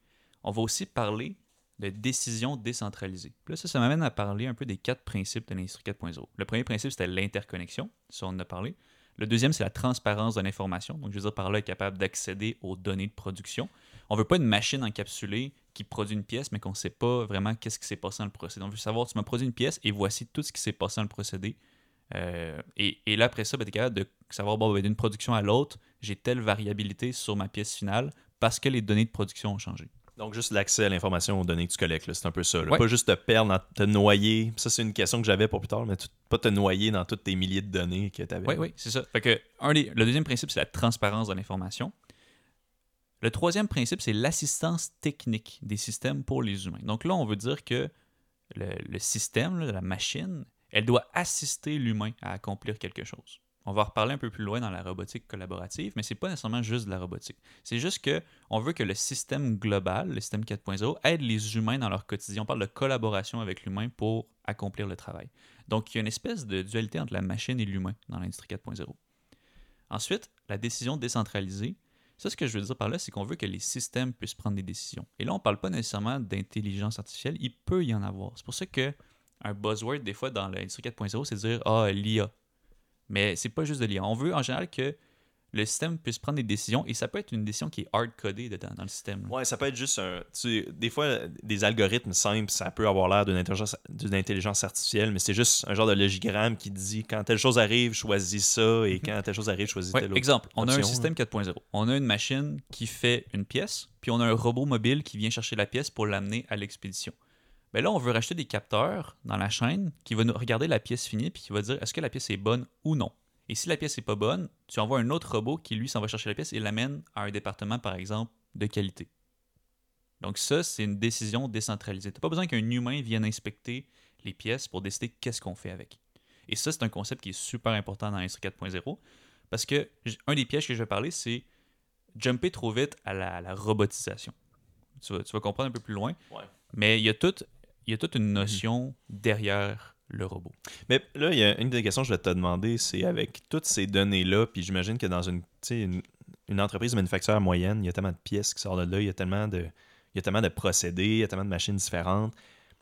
on va aussi parler de décision décentralisée. là, ça, ça m'amène à parler un peu des quatre principes de l'industrie 4.0. Le premier principe, c'était l'interconnexion, ça on en a parlé. Le deuxième, c'est la transparence de l'information. Donc, je veux dire, par là, être capable d'accéder aux données de production. On ne veut pas une machine encapsulée qui produit une pièce, mais qu'on ne sait pas vraiment qu'est-ce qui s'est passé dans le procédé. On veut savoir, tu m'as produit une pièce et voici tout ce qui s'est passé dans le procédé. Euh, et, là, après ça, ben, tu es capable de savoir, bon, ben, d'une production à l'autre, j'ai telle variabilité sur ma pièce finale parce que les données de production ont changé. Donc, juste l'accès à l'information aux données que tu collectes, c'est un peu ça. Pas juste te perdre, te noyer. Ça, c'est une question que j'avais pour plus tard, mais pas te noyer dans toutes tes milliers de données que tu avais. Oui, oui, c'est ça. Fait que, un le deuxième principe, c'est la transparence de l'information. Le troisième principe, c'est l'assistance technique des systèmes pour les humains. Donc là, on veut dire que le, système, la machine, elle doit assister l'humain à accomplir quelque chose. On va reparler un peu plus loin dans la robotique collaborative, mais c'est pas nécessairement juste de la robotique. C'est juste que on veut que le système global, le système 4.0, aide les humains dans leur quotidien. On parle de collaboration avec l'humain pour accomplir le travail. Donc, il y a une espèce de dualité entre la machine et l'humain dans l'industrie 4.0. Ensuite, la décision décentralisée. Ça, ce que je veux dire par là, c'est qu'on veut que les systèmes puissent prendre des décisions. Et là, on ne parle pas nécessairement d'intelligence artificielle, il peut y en avoir. C'est pour ça que un buzzword, des fois, dans l'industrie 4.0, c'est de dire Ah, l'IA. Mais c'est pas juste de l'IA. On veut en général que le système puisse prendre des décisions et ça peut être une décision qui est hard-codée dedans, dans le système. Ouais, ça peut être juste un. tu sais, des fois, des algorithmes simples, ça peut avoir l'air d'une intelligence, d'une intelligence artificielle, mais c'est juste un genre de logigramme qui dit quand telle chose arrive, choisis ça, et quand telle chose arrive, choisis Ouais, telle autre. exemple, on a un système 4.0. On a une machine qui fait une pièce, puis on a un robot mobile qui vient chercher la pièce pour l'amener à l'expédition. Ben là, on veut racheter des capteurs dans la chaîne qui va nous regarder la pièce finie puis qui va dire est-ce que la pièce est bonne ou non? Et si la pièce n'est pas bonne, tu envoies un autre robot qui, lui, s'en va chercher la pièce et l'amène à un département, par exemple, de qualité. Donc ça, c'est une décision décentralisée. Tu n'as pas besoin qu'un humain vienne inspecter les pièces pour décider qu'est-ce qu'on fait avec. Et ça, c'est un concept qui est super important dans l'industrie 4.0 parce que un des pièges que je vais parler, c'est jumper trop vite à la, à la robotisation. Tu vas, tu vas comprendre un peu plus loin. Ouais. Mais il y a toute, il y a toute une notion derrière le robot. Mais là, il y a une des questions que je vais te demander, c'est avec toutes ces données-là, puis j'imagine que dans une, une, une entreprise manufacturière moyenne, il y a tellement de pièces qui sortent de là, il y a tellement de, il y a tellement de procédés, il y a tellement de machines différentes.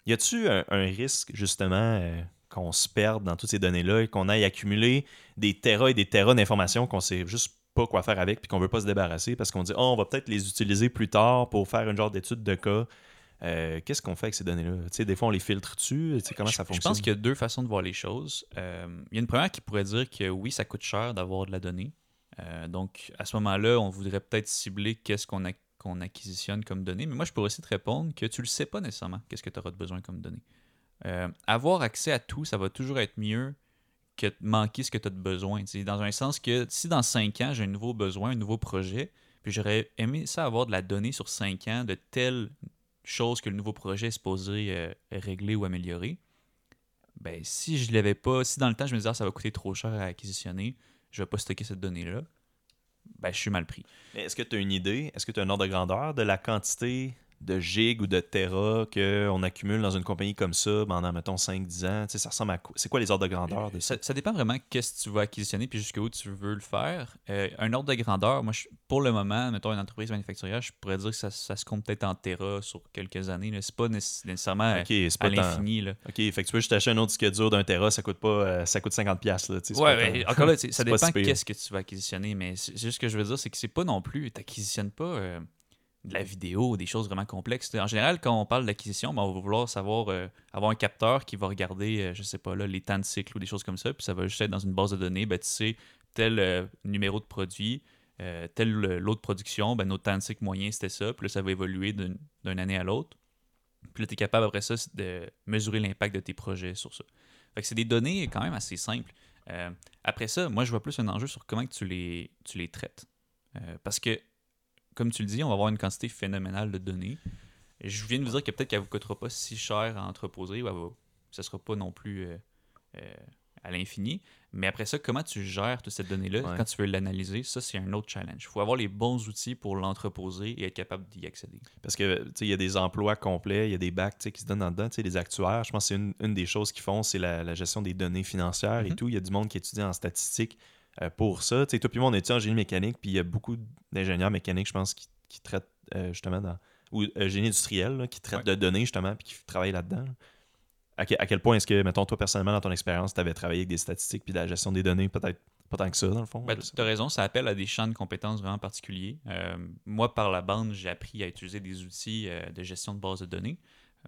Y a-tu un, un risque, justement, euh, qu'on se perde dans toutes ces données-là et qu'on aille accumuler des terras et des terras d'informations qu'on sait juste pas quoi faire avec puis qu'on veut pas se débarrasser parce qu'on dit oh, on va peut-être les utiliser plus tard pour faire une genre d'étude de cas. Euh, Qu'est-ce qu'on fait avec ces données-là? Des fois, on les filtre dessus. Comment je, ça je fonctionne? pense qu'il y a deux façons de voir les choses. Euh, il y a une première qui pourrait dire que oui, ça coûte cher d'avoir de la donnée. Euh, donc, à ce moment-là, on voudrait peut-être cibler qu'est-ce qu'on ac- qu'on acquisitionne comme données. Mais moi, je pourrais aussi te répondre que tu le sais pas nécessairement, qu'est-ce que tu auras de besoin comme données. Avoir accès à tout, ça va toujours être mieux que de manquer ce que tu as de besoin. Dans un sens que si dans 5 ans, j'ai un nouveau besoin, un nouveau projet, puis j'aurais aimé ça avoir de la donnée sur 5 ans de telle chose que le nouveau projet est supposé euh, régler ou améliorer, ben si je l'avais pas, si dans le temps je me disais ah, ça va coûter trop cher à acquisitionner, je vais pas stocker cette donnée-là, ben je suis mal pris. Est-ce que tu as une idée? Est-ce que tu as un ordre de grandeur de la quantité de gigs ou de terras qu'on accumule dans une compagnie comme ça pendant, mettons, 5-10 ans? Tu sais, ça ressemble à quoi? C'est quoi les ordres de grandeur de ça? Dépend vraiment qu'est-ce que tu vas acquisitionner puis jusqu'où tu veux le faire. Euh, un ordre de grandeur, moi je- pour le moment, mettons une entreprise manufacturière, je pourrais dire que ça, ça se compte peut-être en terra sur quelques années. C'est pas nécess- nécessairement à l'infini. là. Ok, fait que tu peux juste acheter un autre disque dur d'un Tera, ça coûte pas, euh, ça coûte 50 pièces là. tu sais, c'est Ouais, pas mais encore là, ça dépend si qu'est-ce que tu vas acquisitionner, mais c'est c'est juste ce que je veux dire, c'est que c'est pas non plus, tu n'acquisitionnes pas euh, de la vidéo, des choses vraiment complexes. En général, quand on parle d'acquisition, ben, on va vouloir savoir euh, avoir un capteur qui va regarder, euh, je sais pas les temps de cycle ou des choses comme ça, puis ça va juste être dans une base de données, ben, tu sais, tel euh, numéro de produit, euh, tel lot de production, ben, notre temps de cycle moyen c'était ça, puis là, ça va évoluer d'une année à l'autre. Puis là, tu es capable après ça de mesurer l'impact de tes projets sur ça. C'est des données quand même assez simples. Après ça, moi, je vois plus un enjeu sur comment tu les, traites. Parce que, comme tu le dis, on va avoir une quantité phénoménale de données. Et je viens de vous dire que peut-être qu'elle ne vous coûtera pas si cher à entreposer, ou elle va- ça ne sera pas non plus euh, euh, à l'infini. Mais après ça, comment tu gères toute cette donnée-là Ouais. quand tu veux l'analyser, ça, c'est un autre challenge. Il faut avoir les bons outils pour l'entreposer et être capable d'y accéder. Parce que, il y a des emplois complets, il y a des bacs, qui se donnent en dedans, tu sais, les actuaires. Je pense que c'est une, une des choses qu'ils font, c'est la, la gestion des données financières et Mhm. tout. Il y a du monde qui étudie en statistique pour ça. Tu sais, toi puis moi, on étudie en génie mécanique, puis il y a beaucoup d'ingénieurs mécaniques, je pense, qui, qui traitent euh, justement dans... ou euh, génie industriel, là, qui traitent Ouais. de données, justement, puis qui travaillent là-dedans. là. À, que- à quel point est-ce que, mettons, toi, personnellement, dans ton expérience, tu avais travaillé avec des statistiques puis de la gestion des données, peut-être pas tant que ça, dans le fond? Ben, tu as raison, ça appelle à des champs de compétences vraiment particuliers. Euh, moi, par la bande, j'ai appris à utiliser des outils euh, de gestion de base de données.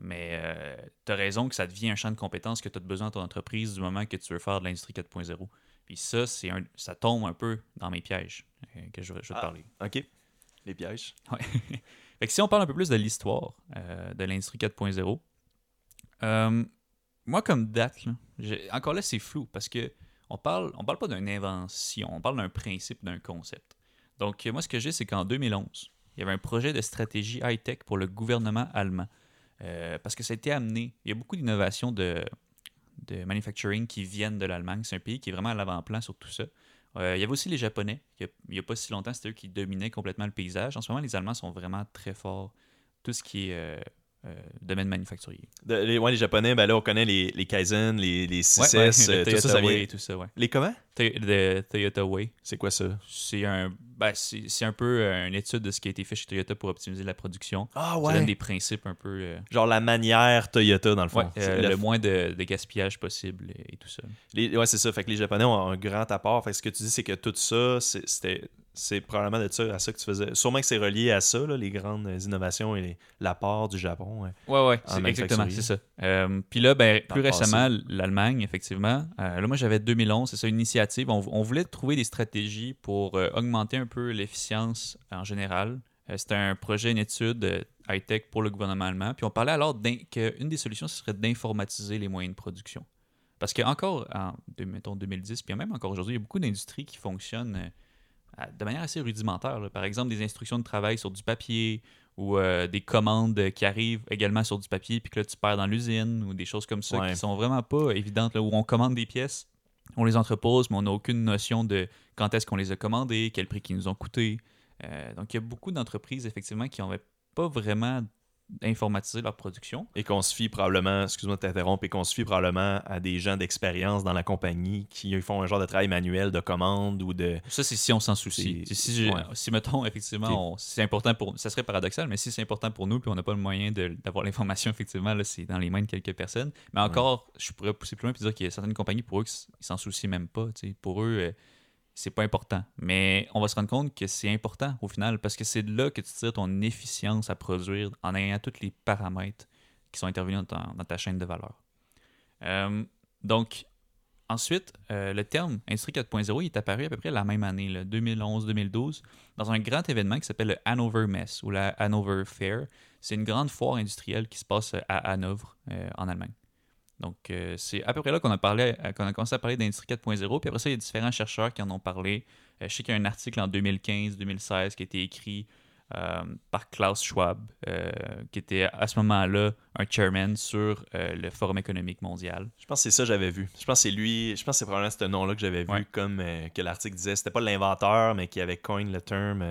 Mais tu as raison que ça devient un champ de compétences que tu as besoin dans ton entreprise du moment que tu veux faire de l'industrie 4.0. Puis ça, c'est un, ça tombe un peu dans mes pièges euh, que je, vais- je vais te Ah. parler. OK. Les pièges. Fait que si on parle un peu plus de l'histoire euh, de l'industrie 4.0, euh, moi, comme date, là, j'ai- encore là, c'est flou parce que on parle, on parle pas d'une invention, on parle d'un principe, d'un concept. Donc, moi, ce que j'ai, c'est qu'en 2011, il y avait un projet de stratégie high-tech pour le gouvernement allemand. Parce que ça a été amené. Il y a beaucoup d'innovations de, de manufacturing qui viennent de l'Allemagne. C'est un pays qui est vraiment à l'avant-plan sur tout ça. Euh, il y avait aussi les Japonais. Il n'y a, pas si longtemps, c'était eux qui dominaient complètement le paysage. En ce moment, les Allemands sont vraiment très forts. Tout ce qui est euh, domaine manufacturier. De- les, ouais, les Japonais, ben là, on connaît les, les Kaizen, les, les 6S, Ouais, ouais, euh, le tout Toyota ça, ça Way tout ça, ouais. Les comment? Le Toyota Way, C'est quoi ça? c'est un, ben, c'est un peu euh, une étude de ce qui a été fait chez Toyota pour optimiser la production. Ah Ça donne des principes un peu... euh, Genre la manière Toyota, dans le fond. ouais, euh, le- le moins de, de gaspillage possible et, et tout ça. les- ouais, c'est ça. Fait que les Japonais ont un grand apport. Fait que ce que tu dis, c'est que tout ça, c'est- c'était... C'est probablement de ça, à ça que tu faisais. Sûrement que c'est relié à ça, là, les grandes innovations et l'apport du Japon. ouais. Ouais, ouais, En c'est exactement, c'est ça. Euh, Puis là, ben, plus récemment, l'Allemagne, effectivement. Euh, là, moi, j'avais 2011, c'est ça, une initiative. On, on voulait trouver des stratégies pour euh, augmenter un peu l'efficience en général. C'était un projet, une étude high-tech pour le gouvernement allemand. Puis on parlait alors qu'une des solutions, ce serait d'informatiser les moyens de production. Parce qu'encore, en mettons 2010, puis même encore aujourd'hui, il y a beaucoup d'industries qui fonctionnent de manière assez rudimentaire. là. Par exemple, des instructions de travail sur du papier ou euh, des commandes qui arrivent également sur du papier puis que là tu perds dans l'usine ou des choses comme ça Ouais. qui sont vraiment pas évidentes là, où on commande des pièces, on les entrepose mais on n'a aucune notion de quand est-ce qu'on les a commandées, quel prix qu'ils nous ont coûté. Euh, donc il y a beaucoup d'entreprises effectivement qui n'avaient pas vraiment informatisé leur production. Et qu'on se fie probablement, excuse-moi de t'interrompre, et qu'on se fie probablement à des gens d'expérience dans la compagnie qui font un genre de travail manuel de commande ou de. Ça, c'est si on s'en soucie. Si, si, ouais. si, mettons, effectivement, c'est important pour ça serait paradoxal, mais si c'est important pour nous puis on n'a pas le moyen d'avoir l'information, effectivement, là, c'est dans les mains de quelques personnes. Mais encore, je pourrais pousser plus loin et dire qu'il y a certaines compagnies, pour eux, ils s'en soucient même pas. tu sais. Pour eux, euh, c'est pas important. Mais on va se rendre compte que c'est important au final parce que c'est de là que tu tires ton efficience à produire en ayant tous les paramètres qui sont intervenus dans ta, chaîne de valeur. Euh, donc, ensuite, euh, le terme Industrie 4.0 il est apparu à peu près la même année, là, 2011-2012, dans un grand événement qui s'appelle le Hanover Mess ou la Hanover Fair. C'est une grande foire industrielle qui se passe à Hanovre, euh, en Allemagne. Donc, euh, c'est à peu près là qu'on a, parlé, euh, qu'on a commencé à parler d'Industrie 4.0. Puis après ça, il y a différents chercheurs qui en ont parlé. Euh, je sais qu'il y a un article en 2015-2016 qui a été écrit euh, par Klaus Schwab, qui était à ce moment-là un chairman sur le Forum économique mondial. Je pense que c'est ça que j'avais vu. Je pense que c'est lui, je pense que c'est probablement ce nom-là que j'avais vu, Ouais. comme que l'article disait. C'était pas l'inventeur, mais qui avait coin le terme,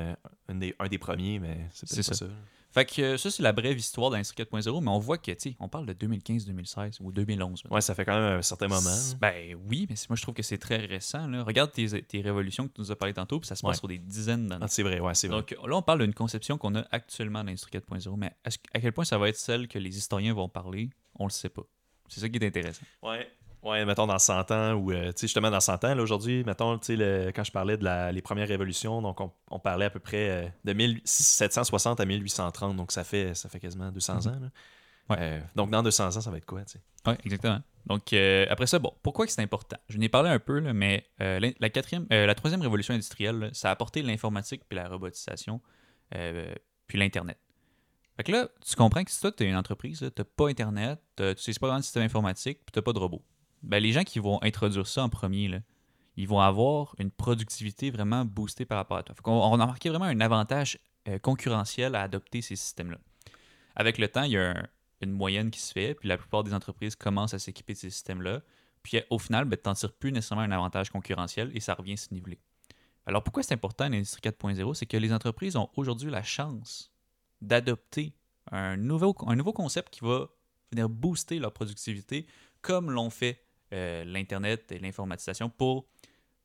un, des, un des premiers, mais c'est ça. Fait que euh, ça, c'est la brève histoire d'Industrie 4.0, mais on voit que, tu on parle de 2015-2016 ou 2011. maintenant. Ouais, ça fait quand même un certain moment. Ben oui, mais c'est- moi je trouve que c'est très récent. Là. Regarde tes, tes révolutions que tu nous as parlé tantôt, puis ça se passe Ouais. sur des dizaines d'années. Ah, c'est vrai, ouais, c'est vrai. Donc là, on parle d'une conception qu'on a actuellement d'Industrie 4.0, mais à quel point ça va être celle que les historiens vont parler, on le sait pas. C'est ça qui est intéressant. Ouais. Ouais, mettons dans 100 ans, ou euh, tu sais, justement dans 100 ans, aujourd'hui, mettons, le- quand je parlais de la- les premières révolutions, donc on, on parlait à peu près euh, de 1760 à 1830, donc ça fait, ça fait quasiment 200 ans. là. Mhm. Ouais. Euh, donc dans 200 ans, ça va être quoi, tu sais? Oui, exactement. Donc, euh, après ça, bon, pourquoi c'est important? Je n'ai parlé un peu, là, mais la, quatrième, la troisième révolution industrielle, là, ça a apporté l'informatique puis la robotisation, puis l'Internet. Fait que là, tu comprends que si toi, tu es une entreprise, tu n'as pas Internet, tu sais pas vraiment de système informatique, puis tu n'as pas de robot. Ben, les gens qui vont introduire ça en premier, là, ils vont avoir une productivité vraiment boostée par rapport à toi. On a remarqué vraiment un avantage euh, concurrentiel à adopter ces systèmes-là. Avec le temps, il y a un- une moyenne qui se fait, puis la plupart des entreprises commencent à s'équiper de ces systèmes-là. Puis au final, ben, tu n'en tires plus nécessairement un avantage concurrentiel et ça revient se niveler. Alors pourquoi c'est important l'industrie 4.0 C'est que les entreprises ont aujourd'hui la chance d'adopter un nouveau, un nouveau concept qui va venir booster leur productivité, comme l'ont fait euh, l'Internet et l'informatisation pour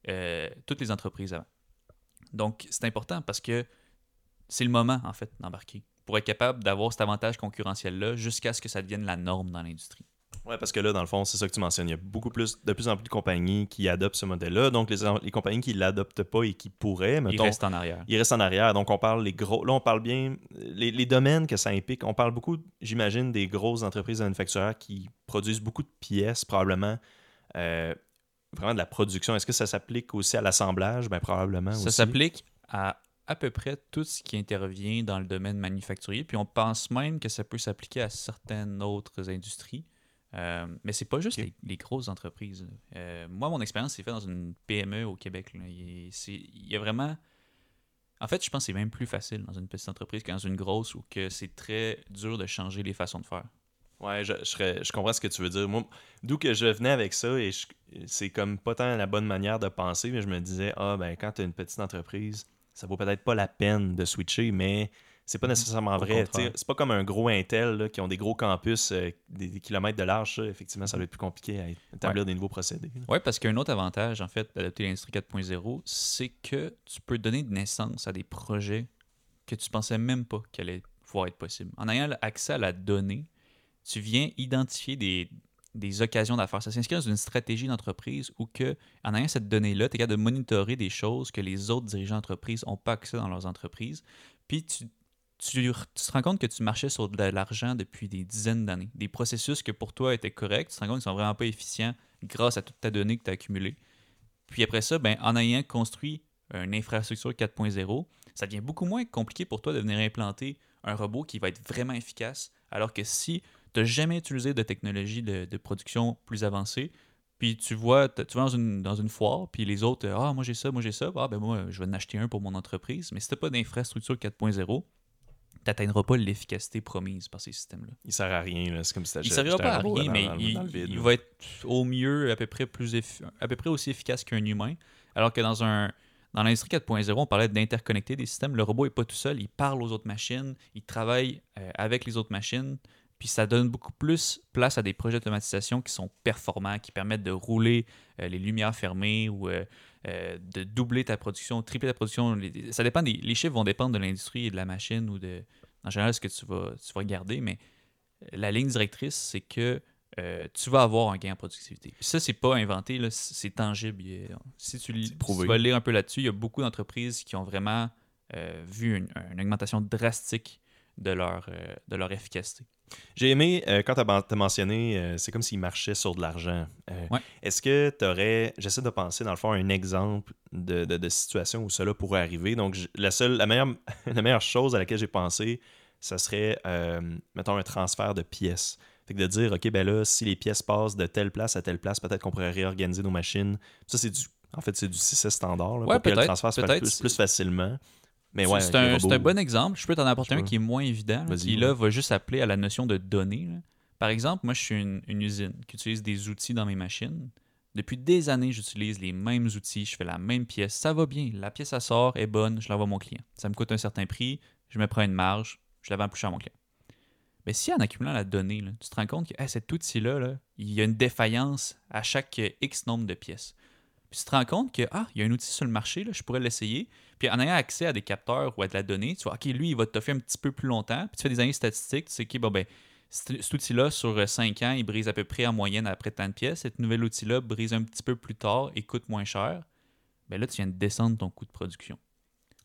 euh, toutes les entreprises avant. Donc c'est important parce que c'est le moment, en fait, d'embarquer pour être capable d'avoir cet avantage concurrentiel-là jusqu'à ce que ça devienne la norme dans l'industrie. Ouais, parce que là, dans le fond, c'est ça que tu mentionnes. Il y a beaucoup plus, de plus en plus de compagnies qui adoptent ce modèle-là. Donc, les, les compagnies qui ne l'adoptent pas et qui pourraient, mettons, reste en arrière. ils restent en arrière. Donc, on parle les gros. Là, on parle bien. Les, les domaines que ça implique, on parle beaucoup, j'imagine, des grosses entreprises manufacturières qui produisent beaucoup de pièces, probablement. euh, vraiment de la production. Est-ce que ça s'applique aussi à l'assemblage? Ben, probablement. Ça s'applique à à peu près tout ce qui intervient dans le domaine manufacturier. Puis on pense même que ça peut s'appliquer à certaines autres industries. Euh, mais c'est pas juste les, les grosses entreprises. Euh, moi, mon expérience s'est faite dans une PME au Québec. là. Il, y a vraiment. En fait, je pense que c'est même plus facile dans une petite entreprise que dans une grosse où que c'est très dur de changer les façons de faire. Ouais, je, je, serais- je comprends ce que tu veux dire. Moi, d'où que je venais avec ça, et c'est comme pas tant la bonne manière de penser, mais je me disais, ah, ben, quand tu as une petite entreprise, ça vaut peut-être pas la peine de switcher, mais c'est pas nécessairement Au vrai. C'est pas comme un gros Intel là, qui ont des gros campus, euh, des, des kilomètres de large. ça. Effectivement, ça va être plus compliqué à établir des nouveaux procédés. Oui, parce qu'un autre avantage, en fait, d'adopter l'industrie 4.0, c'est que tu peux donner de naissance à des projets que tu pensais même pas qu'elle allait pouvoir être possible. En ayant accès à la donnée, tu viens identifier des, des occasions d'affaires. Ça s'inscrit dans une stratégie d'entreprise où que, en ayant cette donnée-là, tu es capable de monitorer des choses que les autres dirigeants d'entreprise n'ont pas accès dans leurs entreprises. Puis tu, tu, te rends compte que tu marchais sur de l'argent depuis des dizaines d'années. Des processus que pour toi étaient corrects, tu te rends compte qu'ils sont vraiment pas efficients grâce à toute ta donnée que tu as accumulée. Puis après ça, ben, en ayant construit une infrastructure 4.0, ça devient beaucoup moins compliqué pour toi de venir implanter un robot qui va être vraiment efficace. Alors que si tu n'as jamais utilisé de technologie de, production plus avancée, puis tu vois, tu vas dans une, dans une foire, puis les autres, ah, moi j'ai ça, moi j'ai ça, ah, ben moi, je vais en acheter un pour mon entreprise. Mais si tu pas d'infrastructure 4.0, tu n'atteindras pas l'efficacité promise par ces systèmes-là. Il sert à rien. là. C'est comme si Il servira pas à rien, dans- mais dans- il, dans le vide, il là. va être au mieux à peu près, plus effi- à peu près aussi efficace qu'un humain. Alors que dans un dans l'industrie 4.0, on parlait d'interconnecter des systèmes. Le robot n'est pas tout seul, il parle aux autres machines, il travaille euh, avec les autres machines, puis ça donne beaucoup plus place à des projets d'automatisation qui sont performants, qui permettent de rouler euh, les lumières fermées ou euh, euh, de doubler ta production, tripler ta production. Les- Ça dépend des, les chiffres vont dépendre de l'industrie et de la machine ou de, en général, ce que tu vas, tu vas regarder, mais la ligne directrice, c'est que euh, tu vas avoir un gain en productivité. Puis ça, c'est pas inventé, c'est tangible. Si tu, tu vas lire un peu là-dessus, il y a beaucoup d'entreprises qui ont vraiment euh, vu une, une augmentation drastique de leur, euh, de leur efficacité. J'ai aimé, euh, quand tu as, mentionné, euh, c'est comme s'il marchait sur de l'argent. Ouais. Est-ce que tu aurais, j'essaie de penser dans le fond, un exemple de, de- de situation où cela pourrait arriver? Donc, la, seule, la, meilleure, la meilleure chose à laquelle j'ai pensé, ça serait, mettons, un transfert de pièces. Fait que de dire, OK, ben là, si les pièces passent de telle place à telle place, peut-être qu'on pourrait réorganiser nos machines. Ça, c'est du. En fait, c'est du 6S standard. Là, Ouais, pour que le transfert se fasse peut-être. plus, plus facilement. Mais C'est- ouais, un, bon exemple. Je peux t'en apporter un qui est moins évident, là, qui là va juste appeler à la notion de données. là. Par exemple, moi, je suis une, une usine qui utilise des outils dans mes machines. Depuis des années, j'utilise les mêmes outils, je fais la même pièce, ça va bien. La pièce, elle sort, est bonne, je l'envoie à mon client. Ça me coûte un certain prix, je me prends une marge, je la vends plus cher à mon client. Mais si en accumulant la donnée, là, tu te rends compte que hey, cet outil-là, là, il y a une défaillance à chaque X nombre de pièces. Puis tu te rends compte que, ah, il y a un outil sur le marché, là, je pourrais l'essayer. Puis en ayant accès à des capteurs ou à de la donnée, tu vois, OK, lui, il va te faire un petit peu plus longtemps. Puis tu fais des analyses statistiques, tu sais, OK, bon, ben, cet outil-là, sur 5 ans, il brise à peu près en moyenne après tant de pièces. Cet nouvel outil-là brise un petit peu plus tard et coûte moins cher. Ben là, tu viens de descendre ton coût de production.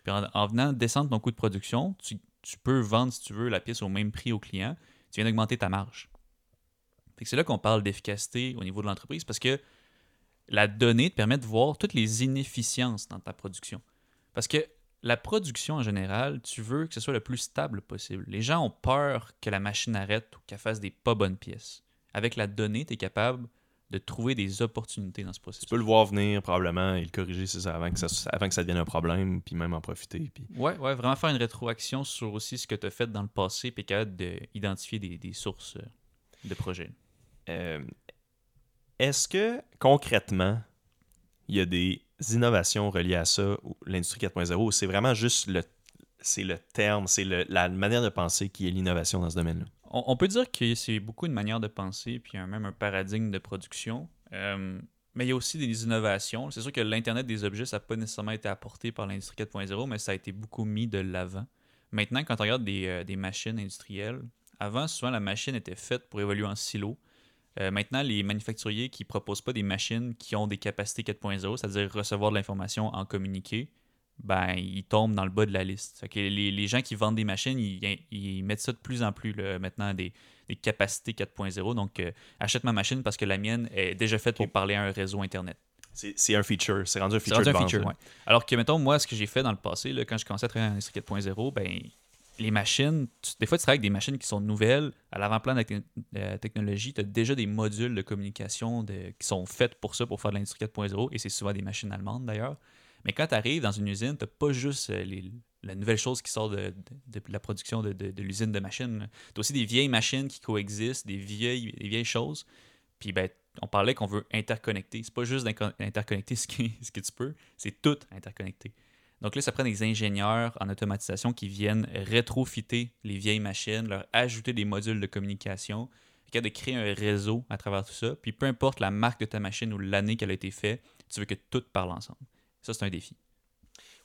Puis en, en venant descendre ton coût de production, tu, tu peux vendre, si tu veux, la pièce au même prix au client. Tu viens d'augmenter ta marge. C'est là qu'on parle d'efficacité au niveau de l'entreprise parce que la donnée te permet de voir toutes les inefficiences dans ta production. Parce que la production en général, tu veux que ce soit le plus stable possible. Les gens ont peur que la machine arrête ou qu'elle fasse des pas bonnes pièces. Avec la donnée, tu es capable de trouver des opportunités dans ce processus. Tu peux le voir venir probablement et le corriger c'est ça, avant, que ça, avant que ça devienne un problème, puis même en profiter. Puis... Ouais, ouais, vraiment faire une rétroaction sur aussi ce que tu as fait dans le passé, puis être capable d'identifier des, des sources euh, de projets. Euh, Est-ce que concrètement, il y a des innovations reliées à ça, l'industrie 4.0, ou c'est vraiment juste le, c'est le terme, c'est la manière de penser qui est l'innovation dans ce domaine-là? On, peut dire que c'est beaucoup une manière de penser, puis même un paradigme de production. Euh, mais il y a aussi des innovations. C'est sûr que l'Internet des objets, ça n'a pas nécessairement été apporté par l'industrie 4.0, mais ça a été beaucoup mis de l'avant. Maintenant, quand on regarde des, euh, des machines industrielles, avant, souvent, la machine était faite pour évoluer en silo. Euh, maintenant, les manufacturiers qui proposent pas des machines qui ont des capacités 4.0, c'est-à-dire recevoir de l'information en communiquer, ben, ils tombent dans le bas de la liste. Fait que les, les gens qui vendent des machines, ils, ils mettent ça de plus en plus là, maintenant, des, des capacités 4.0. Donc, euh, achète ma machine parce que la mienne est déjà faite pour parler à un réseau Internet. C'est un feature, c'est rendu un feature. rendu un de vente, feature, ouais. Alors que, mettons, moi, ce que j'ai fait dans le passé, là, quand je commençais à travailler en industrie 4.0, ben, les machines, des fois, tu travailles avec des machines qui sont nouvelles. À l'avant-plan de la te- la technologie, tu as déjà des modules de communication qui sont faits pour ça, pour faire de l'industrie 4.0, et c'est souvent des machines allemandes d'ailleurs. Mais quand tu arrives dans une usine, tu n'as pas juste euh, les, la nouvelle chose qui sort de, la production de, l'usine de machines. Tu as aussi des vieilles machines qui coexistent, des vieilles, choses. Puis ben, on parlait qu'on veut interconnecter. C'est pas juste d'inco- interconnecter ce, que tu peux, c'est tout interconnecté. Donc là, ça prend des ingénieurs en automatisation qui viennent rétrofiter les vieilles machines, leur ajouter des modules de communication, de créer un réseau à travers tout ça. Puis peu importe la marque de ta machine ou l'année qu'elle a été faite, tu veux que tout parle ensemble. Ça, c'est un défi.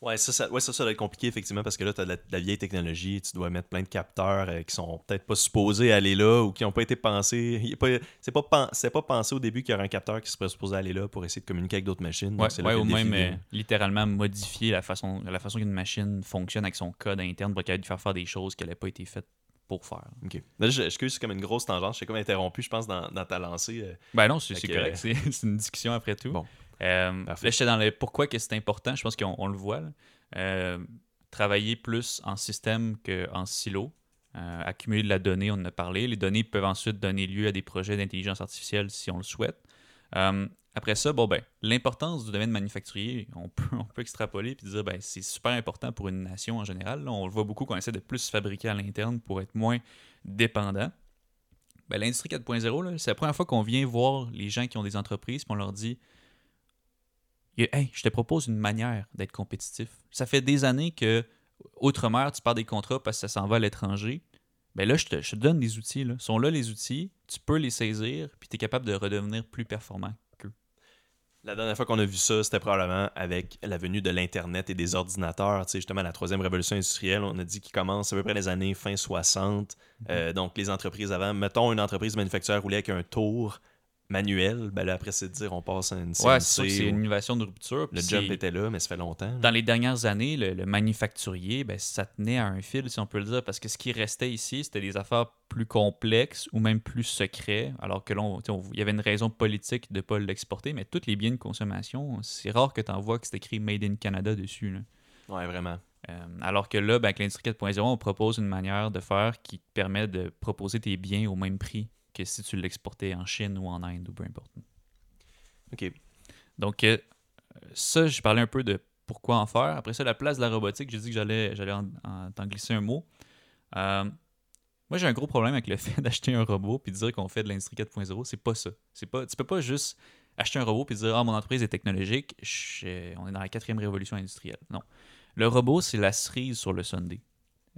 Ouais, ça, ça, ouais, ça, ça doit être compliqué, effectivement, parce que là, tu as de la, de la vieille technologie, tu dois mettre plein de capteurs euh, qui sont peut-être pas supposés aller là ou qui n'ont pas été pensés. Pas- C'est pas, c'est pas pensé au début qu'il y aurait un capteur qui serait supposé aller là pour essayer de communiquer avec d'autres machines. Ouais, ouais, ou même euh, littéralement modifier la façon, la façon qu'une machine fonctionne avec son code interne pour qu'elle faire faire des choses qu'elle n'a pas été faite pour faire. Ok. Là, je, excuse, c'est comme une grosse tangente. Je suis comme interrompu, je pense, dans, dans ta lancée. euh. Ben non, c'est correct. C'est c'est une discussion après tout. Bon. Euh, là, j'étais dans le pourquoi que c'est important. Je pense qu'on on le voit. là. Euh, travailler plus en système qu'en silo. Euh, accumuler de la donnée, on en a parlé. Les données peuvent ensuite donner lieu à des projets d'intelligence artificielle si on le souhaite. Euh, après ça, bon ben, l'importance du domaine manufacturier, on peut, on peut extrapoler et dire ben c'est super important pour une nation en général. Là, on le voit beaucoup qu'on essaie de plus fabriquer à l'interne pour être moins dépendant. Ben, L'industrie 4.0, là, c'est la première fois qu'on vient voir les gens qui ont des entreprises et on leur dit Hey, je te propose une manière d'être compétitif. Ça fait des années que, outre-mer, tu pars des contrats parce que ça s'en va à l'étranger. Ben là, je te, je te donne des outils. Là. sont là les outils, tu peux les saisir, puis tu es capable de redevenir plus performant qu'eux. La dernière fois qu'on a vu ça, c'était probablement avec la venue de l'Internet et des ordinateurs. Tu sais, justement, la troisième révolution industrielle, on a dit qu'il commence à peu près les années fin 60. Euh, donc, les entreprises avant, mettons une entreprise manufacturière roulait avec un tour manuel, ben là, après, c'est de dire on passe à une CNC. Ouais, c'est une innovation de rupture. Le job était là, mais ça fait longtemps. là. Dans les dernières années, le, le manufacturier, ben, ça tenait à un fil, si on peut le dire, parce que ce qui restait ici, c'était des affaires plus complexes ou même plus secrets, alors que là, on- tu sais, on- il y avait une raison politique de ne pas l'exporter, mais tous les biens de consommation, c'est rare que tu en vois que c'est écrit Made in Canada dessus. là. Ouais, vraiment. Euh, alors que là, ben, avec l'industrie 4.0, on propose une manière de faire qui te permet de proposer tes biens au même prix que si tu l'exportais en Chine ou en Inde ou peu importe. OK. Donc, euh, ça, je parlais un peu de pourquoi en faire. Après ça, la place de la robotique, j'ai dit que j'allais, j'allais en, glisser un mot. Euh, moi, j'ai un gros problème avec le fait d'acheter un robot puis de dire qu'on fait de l'industrie 4.0. C'est pas ça. C'est pas, tu peux pas juste acheter un robot puis dire Ah, mon entreprise est technologique, je- on est dans la quatrième révolution industrielle. Non. Le robot, c'est la cerise sur le Sunday.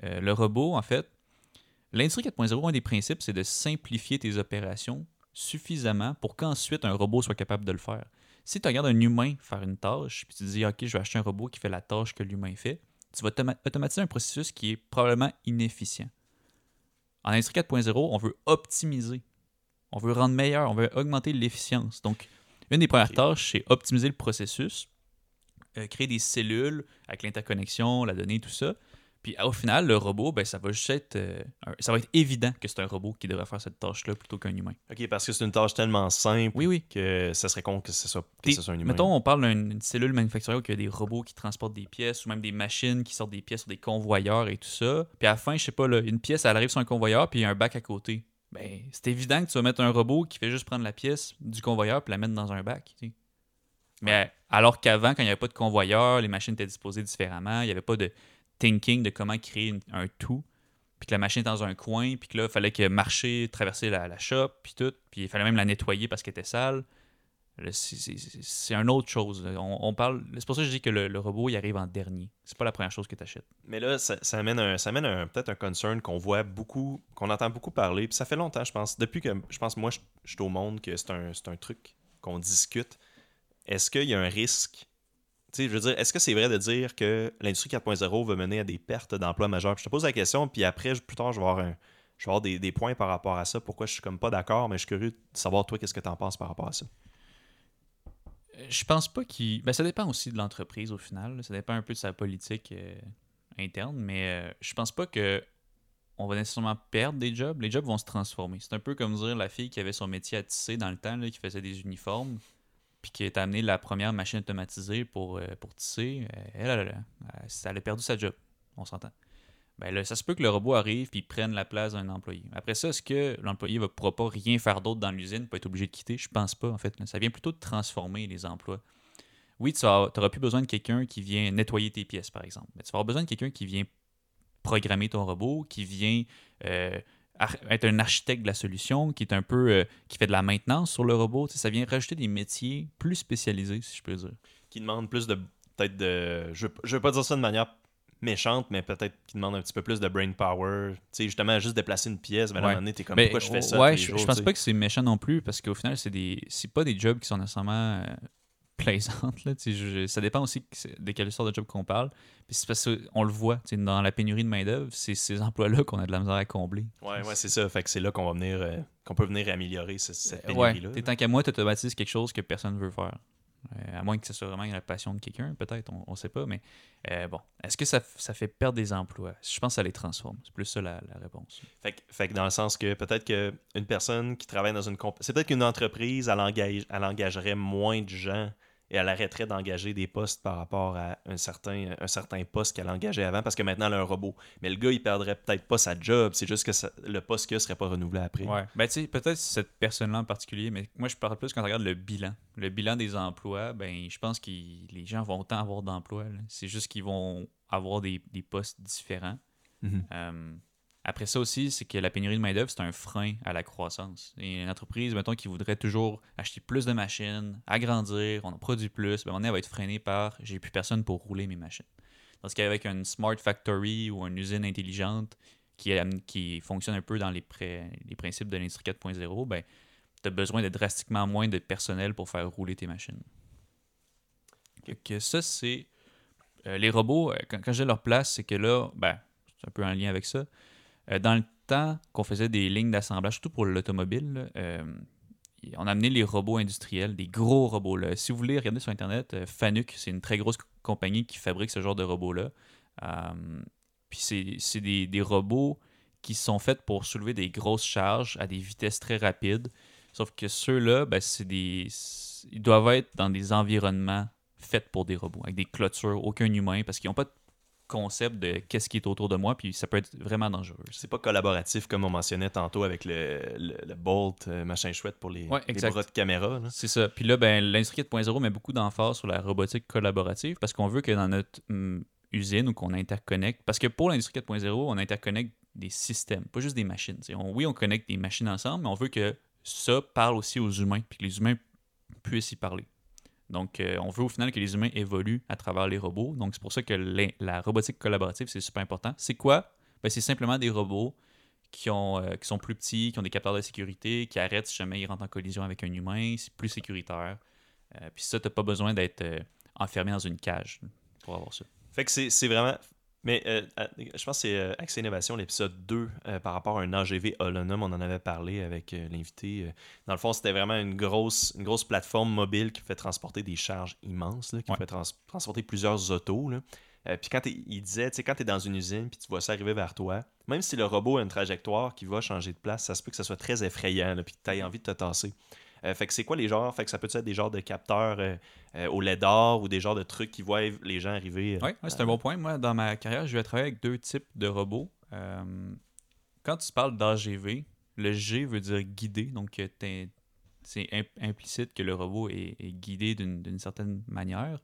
Euh, le robot, en fait, l'industrie 4.0, un des principes, c'est de simplifier tes opérations suffisamment pour qu'ensuite un robot soit capable de le faire. Si tu regardes un humain faire une tâche, puis tu te dis, OK, je vais acheter un robot qui fait la tâche que l'humain fait, tu vas automa- automatiser un processus qui est probablement inefficient. En industrie 4.0, on veut optimiser. On veut rendre meilleur, on veut augmenter l'efficience. Donc, une des premières tâches, c'est optimiser le processus, euh, créer des cellules avec l'interconnexion, la donnée, tout ça. Puis au final, le robot, ben, ça va juste être, euh, ça va être évident que c'est un robot qui devrait faire cette tâche-là plutôt qu'un humain. OK, parce que c'est une tâche tellement simple Oui, oui. que ça serait con que ce soit, que ce soit un humain. Mettons, on parle d'une une cellule manufacturière où il y a des robots qui transportent des pièces ou même des machines qui sortent des pièces sur des convoyeurs et tout ça. Puis à la fin, je sais pas, là, une pièce, elle arrive sur un convoyeur puis il y a un bac à côté. Ben, c'est évident que tu vas mettre un robot qui fait juste prendre la pièce du convoyeur puis la mettre dans un bac. tu sais. Mais alors qu'avant, quand il n'y avait pas de convoyeur, les machines étaient disposées différemment, il n'y avait pas de thinking de comment créer un tout. Puis que la machine est dans un coin, puis que là, il fallait que marcher, traverser la, la shop, puis tout. Puis il fallait même la nettoyer parce qu'elle était sale. C'est- une autre chose. On, parle. C'est pour ça que je dis que le, robot, il arrive en dernier. C'est pas la première chose que tu achètes. Mais là, ça, amène, amène peut-être un concern qu'on voit beaucoup, qu'on entend beaucoup parler. Puis ça fait longtemps, je pense. Depuis que je pense, moi, je, suis au monde, que c'est un, un truc qu'on discute. Est-ce qu'il y a un risque je veux dire, est-ce que c'est vrai de dire que l'industrie 4.0 va mener à des pertes d'emplois majeures? Je te pose la question, puis après, plus tard, je vais avoir, des, points par rapport à ça. Pourquoi je suis comme pas d'accord, mais je suis curieux de savoir, toi, qu'est-ce que tu en penses par rapport à ça? Je pense pas qu'il. Ben, ça dépend aussi de l'entreprise au final. Ça dépend un peu de sa politique euh, interne. Mais euh, je pense pas que on va nécessairement perdre des jobs. Les jobs vont se transformer. C'est un peu comme dire la fille qui avait son métier à tisser dans le temps, qui faisait des uniformes, puis qui a amené la première machine automatisée pour, euh, pour tisser. Elle, elle, a perdu sa job. On s'entend. Ben là, ça se peut que le robot arrive puis prenne la place d'un employé. Après ça, est-ce que l'employé ne pourra pas rien faire d'autre dans l'usine pour être obligé de quitter? Je pense pas, en fait. Ça vient plutôt de transformer les emplois. oui, tu n'auras plus besoin de quelqu'un qui vient nettoyer tes pièces, par exemple. Mais tu vas avoir besoin de quelqu'un qui vient programmer ton robot, qui vient euh, être un architecte de la solution, qui est un peu euh, qui fait de la maintenance sur le robot. Ça vient rajouter des métiers plus spécialisés, si je peux dire. Qui demande plus de. Peut-être de. Je, je veux pas dire ça de manière méchante, mais peut-être qui demande un petit peu plus de brain power. Tu sais, justement, juste déplacer une pièce, mais à un moment donné, t'es comme Mais, pourquoi je fais ça Ouais, je, jours, je pense pas que c'est méchant non plus, parce qu'au final, c'est des c'est pas des jobs qui sont nécessairement euh, plaisantes. Là, je- ça dépend aussi de quelle sorte de job qu'on parle. Puis c'est parce qu'on le voit, dans la pénurie de main-d'œuvre, c'est ces emplois-là qu'on a de la misère à combler. Ouais, ouais, c'est ça. Fait que c'est là qu'on va venir. euh, qu'on peut venir améliorer ce- cette Euh, ouais, pénurie-là. tant qu'à moi, tu automatises quelque chose que personne ne veut faire. Euh, à moins que ce soit vraiment la passion de quelqu'un, peut-être, on, on sait pas. Mais euh, bon, est-ce que ça, fait perdre des emplois? Je pense que ça les transforme. C'est plus ça la, la réponse. Fait, que- fait que dans le sens que peut-être qu'une personne qui travaille dans une. C'est peut-être qu'une entreprise, elle, engage, elle engagerait moins de gens et elle arrêterait d'engager des postes par rapport à un certain, un certain poste qu'elle engageait avant parce que maintenant elle a un robot. Mais le gars, il perdrait peut-être pas sa job. C'est juste que ça- le poste qu'il serait pas renouvelé après. Ouais. Ben, tu sais, peut-être cette personne-là en particulier, mais moi, je parle plus quand on regarde le bilan. Le bilan des emplois, ben, je pense que les gens vont autant avoir d'emplois. C'est juste qu'ils vont avoir des, des postes différents. Mhm. Euh, après ça aussi, c'est que la pénurie de main-d'œuvre, c'est un frein à la croissance. Et une entreprise, mettons, qui voudrait toujours acheter plus de machines, agrandir, on en produit plus, ben, donné, elle va être freinée par j'ai plus personne pour rouler mes machines. Parce qu'avec une smart factory ou une usine intelligente qui, qui fonctionne un peu dans les, les principes de l'industrie 4.0, ben, tu as besoin de drastiquement moins de personnel pour faire rouler tes machines. Que ça, c'est. euh, les robots, euh, quand, quand j'ai leur place, c'est que là, ben, c'est un peu en lien avec ça. Euh, dans le temps qu'on faisait des lignes d'assemblage, surtout pour l'automobile, euh, on a amené les robots industriels, des gros robots. Là. Si vous voulez regarder sur Internet, euh, Fanuc, c'est une très grosse co- compagnie qui fabrique ce genre de robots-là. Puis c'est des, robots qui sont faits pour soulever des grosses charges à des vitesses très rapides. Sauf que ceux-là, ben, ils doivent être dans des environnements faits pour des robots, avec des clôtures, aucun humain, parce qu'ils n'ont pas de concept de qu'est-ce qui est autour de moi, puis ça peut être vraiment dangereux. C'est pas collaboratif comme on mentionnait tantôt avec le, le, le Bolt, euh, machin chouette pour les, Ouais, les bras de caméra. C'est ça. Puis là, ben, l'industrie 4.0 met beaucoup d'emphase sur la robotique collaborative parce qu'on veut que dans notre hum, usine ou qu'on interconnecte, parce que pour l'industrie 4.0, on interconnecte des systèmes, pas juste des machines. On- oui, on connecte des machines ensemble, mais on veut que ça parle aussi aux humains, puis que les humains puissent y parler. Donc, euh, on veut au final que les humains évoluent à travers les robots. Donc, c'est pour ça que la robotique collaborative, c'est super important. C'est quoi? Ben, c'est simplement des robots euh, qui sont plus petits, qui ont des capteurs de sécurité, qui arrêtent si jamais ils rentrent en collision avec un humain. C'est plus sécuritaire. Euh, Puis ça, tu n'as pas besoin d'être enfermé dans une cage pour avoir ça. Fait que c'est vraiment. Mais euh, euh, je pense que c'est euh, Accès Innovation, l'épisode 2, euh, par rapport à un AGV Holonome, on en avait parlé avec euh, l'invité. Dans le fond, c'était vraiment une grosse, une grosse plateforme mobile qui fait transporter des charges immenses, là, qui Ouais. fait trans- transporter plusieurs autos. là. Puis quand il disait, tu sais, quand tu es dans une usine puis tu vois ça arriver vers toi, même si le robot a une trajectoire qui va changer de place, ça se peut que ça soit très effrayant là, puis que tu aies envie de te tasser. Euh, fait que c'est quoi les genres? Fait que ça peut être des genres de capteurs euh, euh, au LEDAR ou des genres de trucs qui voient les gens arriver. Oui, c'est un bon point. Moi, dans ma carrière, je vais travailler avec deux types de robots. Quand tu parles d'AGV, le G veut dire guidé, donc c'est im- implicite que le robot est, est guidé d'une certaine manière.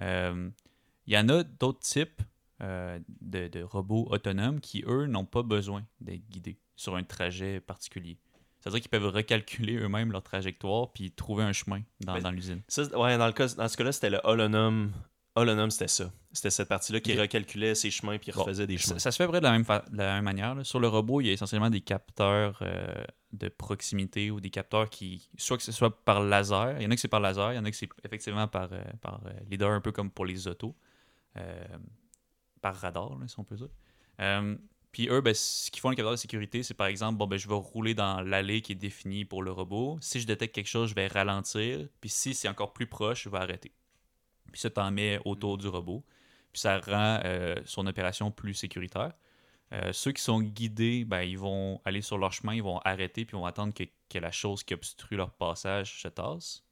Il y en a d'autres types euh, de, de robots autonomes qui, eux, n'ont pas besoin d'être guidés sur un trajet particulier. C'est-à-dire qu'ils peuvent recalculer eux-mêmes leur trajectoire puis trouver un chemin dans, dans l'usine. Ouais, dans, le cas, dans ce cas-là, c'était le Holonome. Holonome, c'était ça. C'était cette partie-là qui recalculait ses chemins puis Bon, refaisait des chemins. Ça, ça se fait vrai de la même, de la même manière. là. Sur le robot, il y a essentiellement des capteurs euh, de proximité ou des capteurs qui, soit que ce soit par laser, il y en a que c'est par laser, il y en a que c'est effectivement par, euh, par euh, leader, un peu comme pour les autos, par radar, là, si on peut dire. Puis eux, ben, ce qu'ils font les capteurs de sécurité, c'est par exemple, bon, ben, je vais rouler dans l'allée qui est définie pour le robot. Si je détecte quelque chose, je vais ralentir. Puis si c'est encore plus proche, je vais arrêter. Puis ça, t'en mets autour du robot. Puis ça rend euh, son opération plus sécuritaire. Euh, ceux qui sont guidés, ben, ils vont aller sur leur chemin, ils vont arrêter, puis ils vont attendre que, que la chose qui obstrue leur passage se tasse.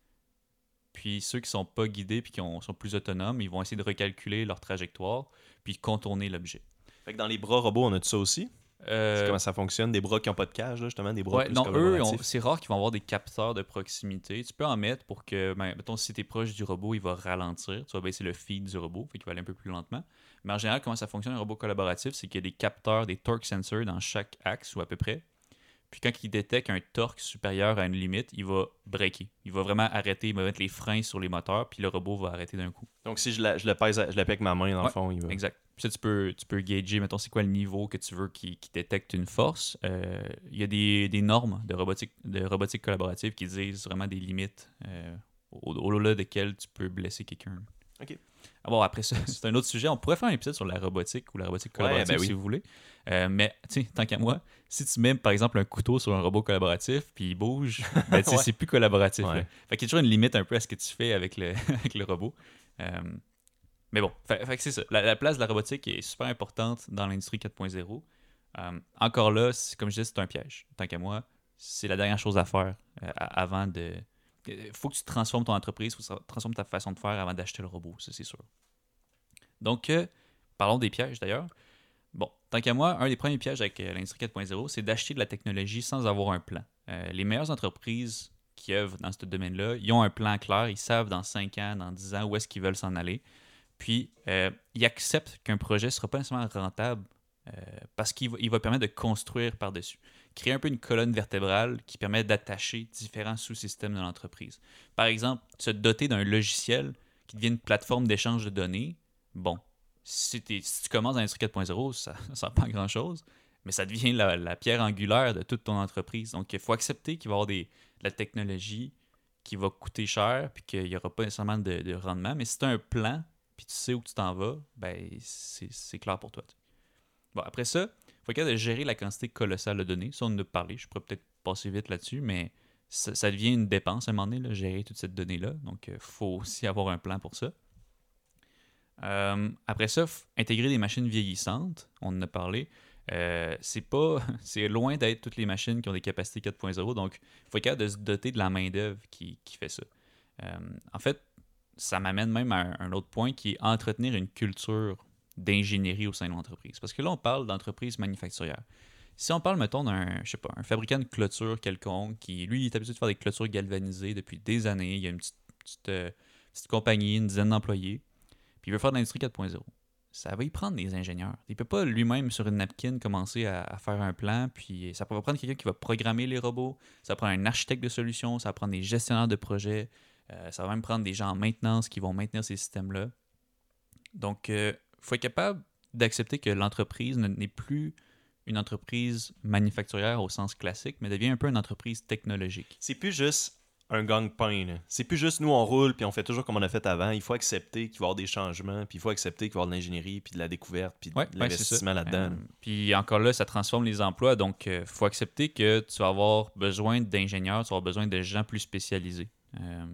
Puis ceux qui sont pas guidés puis qui ont- sont plus autonomes, ils vont essayer de recalculer leur trajectoire puis contourner l'objet. Fait que dans les bras robots, on a tout ça aussi? Euh, Comment ça fonctionne? Des bras qui n'ont pas de cage, là, justement, des bras Ouais, plus non, eux, c'est rare qu'ils vont avoir des capteurs de proximité. Tu peux en mettre pour que, ben, mettons, si tu es proche du robot, il va ralentir. Tu vas baisser le feed du robot, fait qu'il va aller un peu plus lentement. Mais en général, comment ça fonctionne un robot collaboratif, c'est qu'il y a des capteurs, des torque sensors dans chaque axe ou à peu près. Puis quand il détecte un torque supérieur à une limite, il va breaker. Il va vraiment arrêter, il va mettre les freins sur les moteurs, puis le robot va arrêter d'un coup. Donc, si je la, je le pèse, à- je la paie avec ma main, dans le fond, il va. Exact. Puis ça, tu peux, tu peux gager, mettons, c'est quoi le niveau que tu veux qui, qui détecte une force. Euh, Il y a des, des normes de robotique, de robotique collaborative qui disent vraiment des limites euh, au- au-delà desquelles tu peux blesser quelqu'un. Ok. Ah bon, après ça, c'est un autre sujet. On pourrait faire un épisode sur la robotique ou la robotique Ouais, collaborative ben oui. si vous voulez. Euh, mais, tu tant qu'à moi, si tu mets par exemple un couteau sur un robot collaboratif puis il bouge, ben, Ouais. c'est plus collaboratif. Ouais. Fait qu'il y a toujours une limite un peu à ce que tu fais avec le, avec le robot. Mais bon, c'est ça. La, la place de la robotique est super importante dans l'industrie 4.0. Euh, encore là, comme je disais, c'est un piège. Tant qu'à moi, c'est la dernière chose à faire euh, avant de. Faut que tu transformes ton entreprise, faut que tu transformes ta façon de faire avant d'acheter le robot, ça c'est sûr. Donc, euh, parlons des pièges d'ailleurs. Bon, tant qu'à moi, un des premiers pièges avec l'industrie 4.0, c'est d'acheter de la technologie sans avoir un plan. Les meilleures entreprises qui œuvrent dans ce domaine-là, ils ont un plan clair, ils savent dans 5 ans, dans 10 ans où est-ce qu'ils veulent s'en aller. Puis, euh, ils acceptent qu'un projet ne sera pas nécessairement rentable euh, parce qu'il va, il permettre de construire par-dessus. Créer un peu une colonne vertébrale qui permet d'attacher différents sous-systèmes de l'entreprise. Par exemple, se doter d'un logiciel qui devient une plateforme d'échange de données. Bon, si, tu commences dans l'industrie 4.0, ça ne sert pas grand-chose, mais ça devient la, la pierre angulaire de toute ton entreprise. Donc, il faut accepter qu'il va y avoir des, de la technologie qui va coûter cher, puis qu'il n'y aura pas nécessairement de, de rendement. Mais si tu as un plan, puis tu sais où tu t'en vas, ben c'est clair pour toi. Bon, après ça, il faut être de gérer la quantité colossale de données. Ça, on en a parlé. Je pourrais peut-être passer vite là-dessus, mais ça, devient une dépense à un moment donné, là, gérer toute cette donnée-là. Donc, il faut aussi avoir un plan pour ça. Euh, après ça, intégrer des machines vieillissantes, on en a parlé. Euh, c'est pas c'est loin d'être toutes les machines qui ont des capacités 4.0 donc il faut être capable de se doter de la main d'œuvre qui, qui fait ça Euh, en fait ça m'amène même à un, autre point qui est entretenir une culture d'ingénierie au sein de l'entreprise. Parce que là on parle d'entreprise manufacturière. Si on parle mettons d'un un fabricant de clôture quelconque qui lui est habitué de faire des clôtures galvanisées depuis des années il y a une petite, petite, euh, compagnie une dizaine d'employés puis il veut faire de l'industrie 4.0 ça va y prendre des ingénieurs. Il peut pas lui-même sur une napkin commencer à, faire un plan, puis ça va prendre quelqu'un qui va programmer les robots, ça va prendre un architecte de solutions, ça va prendre des gestionnaires de projets, euh, ça va même prendre des gens en maintenance qui vont maintenir ces systèmes-là. Donc, il faut être capable d'accepter que l'entreprise ne- n'est plus une entreprise manufacturière au sens classique, mais devient un peu une entreprise technologique. C'est plus juste un gang-pain. C'est plus juste nous, on roule puis on fait toujours comme on a fait avant. Il faut accepter qu'il va y avoir des changements, puis il faut accepter qu'il va y avoir de l'ingénierie, puis de la découverte, puis de Ouais, l'investissement là-dedans. Euh, puis encore là, ça transforme les emplois. Donc, il faut accepter que tu vas avoir besoin d'ingénieurs, tu vas avoir besoin de gens plus spécialisés. Euh,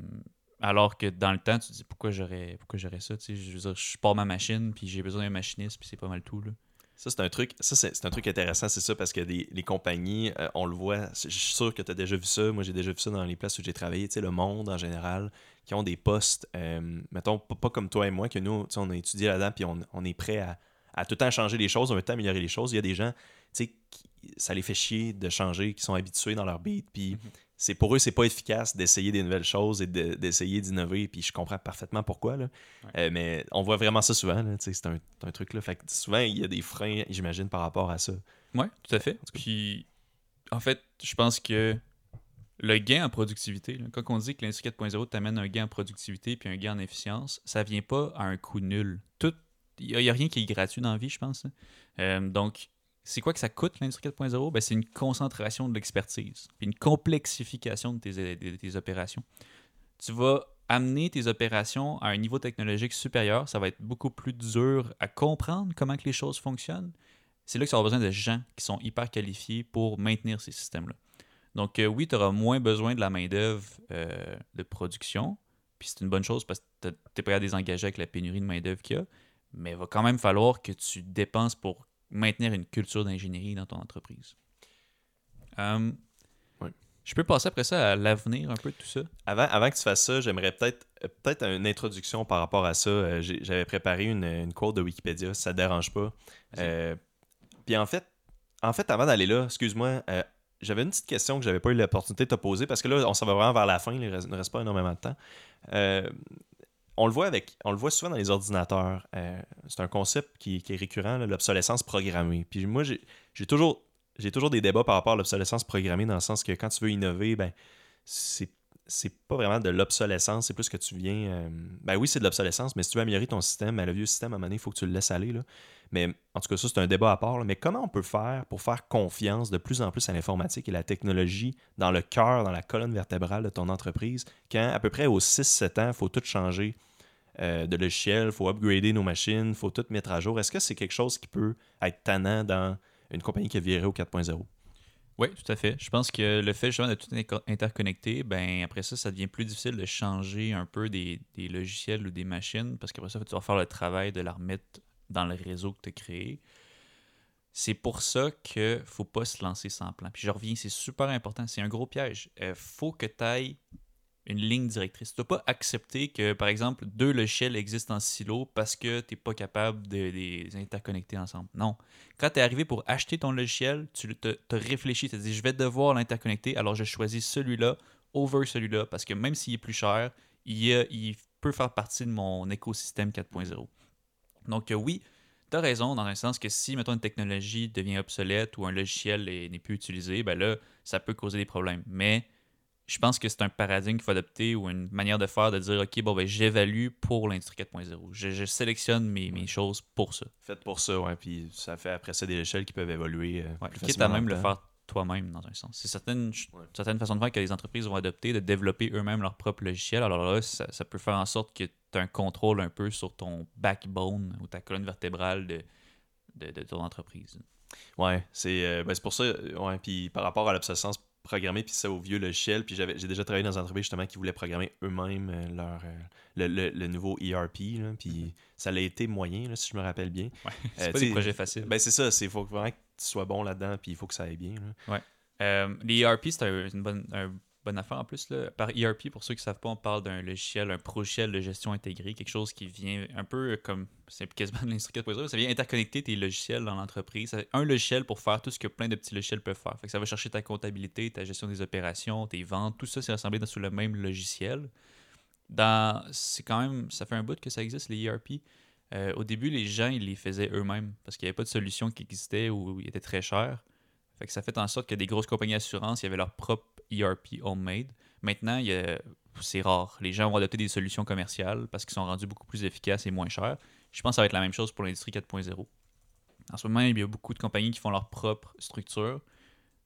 alors que dans le temps, tu te dis pourquoi j'aurais pourquoi j'aurais ça. tu sais, Je veux dire, je pars ma machine, puis j'ai besoin d'un machiniste, puis c'est pas mal tout. Là. Ça, c'est un truc, ça, c'est, c'est un truc intéressant, c'est ça, parce que des, les compagnies, euh, on le voit, je suis sûr que tu as déjà vu ça. Moi, j'ai déjà vu ça dans les places où j'ai travaillé, tu sais, le monde en général, qui ont des postes, euh, mettons, pas, pas comme toi et moi, que nous, tu sais, on a étudié là-dedans, puis on, on est prêt à, à tout le temps changer les choses, on veut tout le temps améliorer les choses. Il y a des gens, tu sais, qui- ça les fait chier de changer, qui sont habitués dans leur beat, puis c'est pour eux, c'est pas efficace d'essayer des nouvelles choses et de- d'essayer d'innover, puis je comprends parfaitement pourquoi, là. Euh, mais on voit vraiment ça souvent, c'est un, truc là. Fait que souvent, il y a des freins, j'imagine, par rapport à ça. Oui, tout à fait. cas. Puis, en fait, je pense que le gain en productivité, là, quand on dit que l'industrie 4.0 t'amène un gain en productivité puis un gain en efficience, ça vient pas à un coût nul. Tout, il n'y a, rien qui est gratuit dans la vie, je pense. hein. Euh, donc, c'est quoi que ça coûte l'industrie 4.0 ben, C'est une concentration de l'expertise, une complexification de tes, de tes opérations. Tu vas amener tes opérations à un niveau technologique supérieur, ça va être beaucoup plus dur à comprendre comment que les choses fonctionnent c'est là que tu auras besoin de gens qui sont hyper qualifiés pour maintenir ces systèmes-là. Donc, euh, oui, tu auras moins besoin de la main-d'œuvre euh, de production, puis c'est une bonne chose parce que tu es prêt à désengager avec la pénurie de main-d'œuvre qu'il y a, mais il va quand même falloir que tu dépenses pour maintenir une culture d'ingénierie dans ton entreprise. Ouais. Je peux passer après ça à l'avenir un peu de tout ça? Avant, avant que tu fasses ça, j'aimerais peut-être euh, peut-être une introduction par rapport à ça. Euh, J'avais préparé une, une quote de Wikipédia, si ça te dérange pas. Euh, Puis en fait, en fait, avant d'aller là, excuse-moi, euh, j'avais une petite question que j'avais pas eu l'opportunité de te poser parce que là, on s'en va vraiment vers la fin, il ne reste, ne reste pas énormément de temps. Euh, on le voit avec, souvent dans les ordinateurs. Euh, c'est un concept qui, est récurrent, l'obsolescence programmée. Puis moi, j'ai toujours, j'ai toujours des débats par rapport à l'obsolescence programmée dans le sens que quand tu veux innover, ben c'est c'est pas vraiment de l'obsolescence, c'est plus que tu viens. euh, ben oui, c'est de l'obsolescence, mais si tu veux améliorer ton système, ben, le vieux système, à un moment donné, il faut que tu le laisses aller. Mais en tout cas, ça, c'est un débat à part. Mais comment on peut faire pour faire confiance de plus en plus à l'informatique et la technologie dans le cœur, dans la colonne vertébrale de ton entreprise, quand à peu près aux 6-7 ans, il faut tout changer euh, de logiciel, il faut upgrader nos machines, il faut tout mettre à jour? Est-ce que c'est quelque chose qui peut être tannant dans une compagnie qui a viré au 4.0? Oui, tout à fait. Je pense que le fait justement de tout interconnecter, ben après ça, ça devient plus difficile de changer un peu des, des logiciels ou des machines parce qu'après ça, tu vas faire le travail de la remettre dans le réseau que tu as créé. C'est pour ça que faut pas se lancer sans plan. Puis je reviens, c'est super important, c'est un gros piège. Il faut que tu ailles une ligne directrice. Tu dois pas accepter que, par exemple, deux logiciels existent en silo parce que tu n'es pas capable de les interconnecter ensemble. Non. Quand tu es arrivé pour acheter ton logiciel, tu te, te réfléchis, tu te dis, je vais devoir l'interconnecter, alors je choisis celui-là over celui-là parce que même s'il est plus cher, il peut faire partie de mon écosystème 4.0. Donc euh, oui, tu as raison dans un sens que si, mettons, une technologie devient obsolète ou un logiciel est- n'est plus utilisé, ben là, ça peut causer des problèmes. Mais je pense que c'est un paradigme qu'il faut adopter ou une manière de faire de dire, OK, bon, ben, j'évalue pour l'industrie 4.0. Je, je sélectionne mes, mes choses pour ça. Fait pour ça, ouais. Puis ça fait après ça des échelles qui peuvent évoluer. euh, Ouais, plus quitte à même le le faire toi-même dans un sens. C'est certaines, Ouais. certaines façons de faire que les entreprises vont adopter, de développer eux-mêmes leur propre logiciel. Alors là, ça, ça peut faire en sorte que tu as un contrôle un peu sur ton backbone ou ta colonne vertébrale de, de, de ton entreprise. Ouais, c'est euh, ben, c'est pour ça. euh, Ouais, puis par rapport à l'obsolescence programmée, puis ça au vieux logiciel, puis j'ai déjà travaillé dans une entreprise justement qui voulait programmer eux-mêmes euh, leur euh, le, le- le nouveau ERP, puis ça l'a été moyen, là, si je me rappelle bien. Ouais, c'est Euh, pas des projets faciles. Ben c'est ça, c'est faut vraiment que tu sois bon là-dedans, puis il faut que ça aille bien. là. Euh, les ERP, c'est un- une bonne, bonne affaire en plus. Là. Par ERP, pour ceux qui ne savent pas, on parle d'un logiciel, un logiciel de gestion intégrée, quelque chose qui vient un peu comme, c'est quasiment de 4.0, ça vient interconnecter tes logiciels dans l'entreprise. Un logiciel pour faire tout ce que plein de petits logiciels peuvent faire. Fait que ça va chercher ta comptabilité, ta gestion des opérations, tes ventes, tout ça, c'est rassemblé dans- sous le même logiciel. Dans, c'est quand même, ça fait un bout que ça existe, les ERP. Euh, au début, les gens, ils les faisaient eux-mêmes parce qu'il n'y avait pas de solution qui existait ou il était très cher. Fait que ça fait en sorte que des grosses compagnies d'assurance, il y avait leur propre ERP homemade. Maintenant, c'est rare. Les gens vont adopter des solutions commerciales parce qu'ils sont rendus beaucoup plus efficaces et moins chers. Je pense que ça va être la même chose pour l'industrie 4.0. En ce moment, il y a beaucoup de compagnies qui font leur propre structure.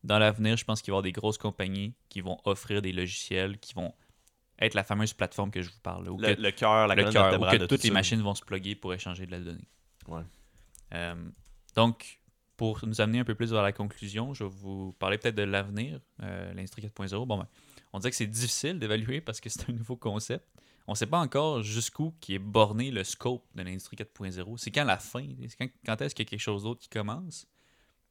Dans l'avenir, je pense qu'il va y avoir des grosses compagnies qui vont offrir des logiciels qui vont être la fameuse plateforme que je vous parle. là, où Le, que- le cœur, la le cœur, où que de toutes tout les ça. machines vont se plugger pour échanger de la donnée. Ouais. Euh, donc, pour nous amener un peu plus vers la conclusion, je vais vous parler peut-être de l'avenir, euh, l'industrie 4.0. Bon, ben, on dirait que c'est difficile d'évaluer parce que c'est un nouveau concept. On ne sait pas encore jusqu'où qui est borné le scope de l'industrie 4.0. C'est quand la fin, c'est quand, quand est-ce qu'il y a quelque chose d'autre qui commence?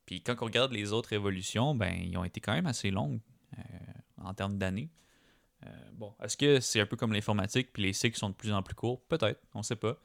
Puis quand on regarde les autres évolutions, ben, ils ont été quand même assez longues euh, en termes d'années. Euh, bon, est-ce que c'est un peu comme l'informatique, puis les cycles sont de plus en plus courts? Peut-être, on ne sait pas.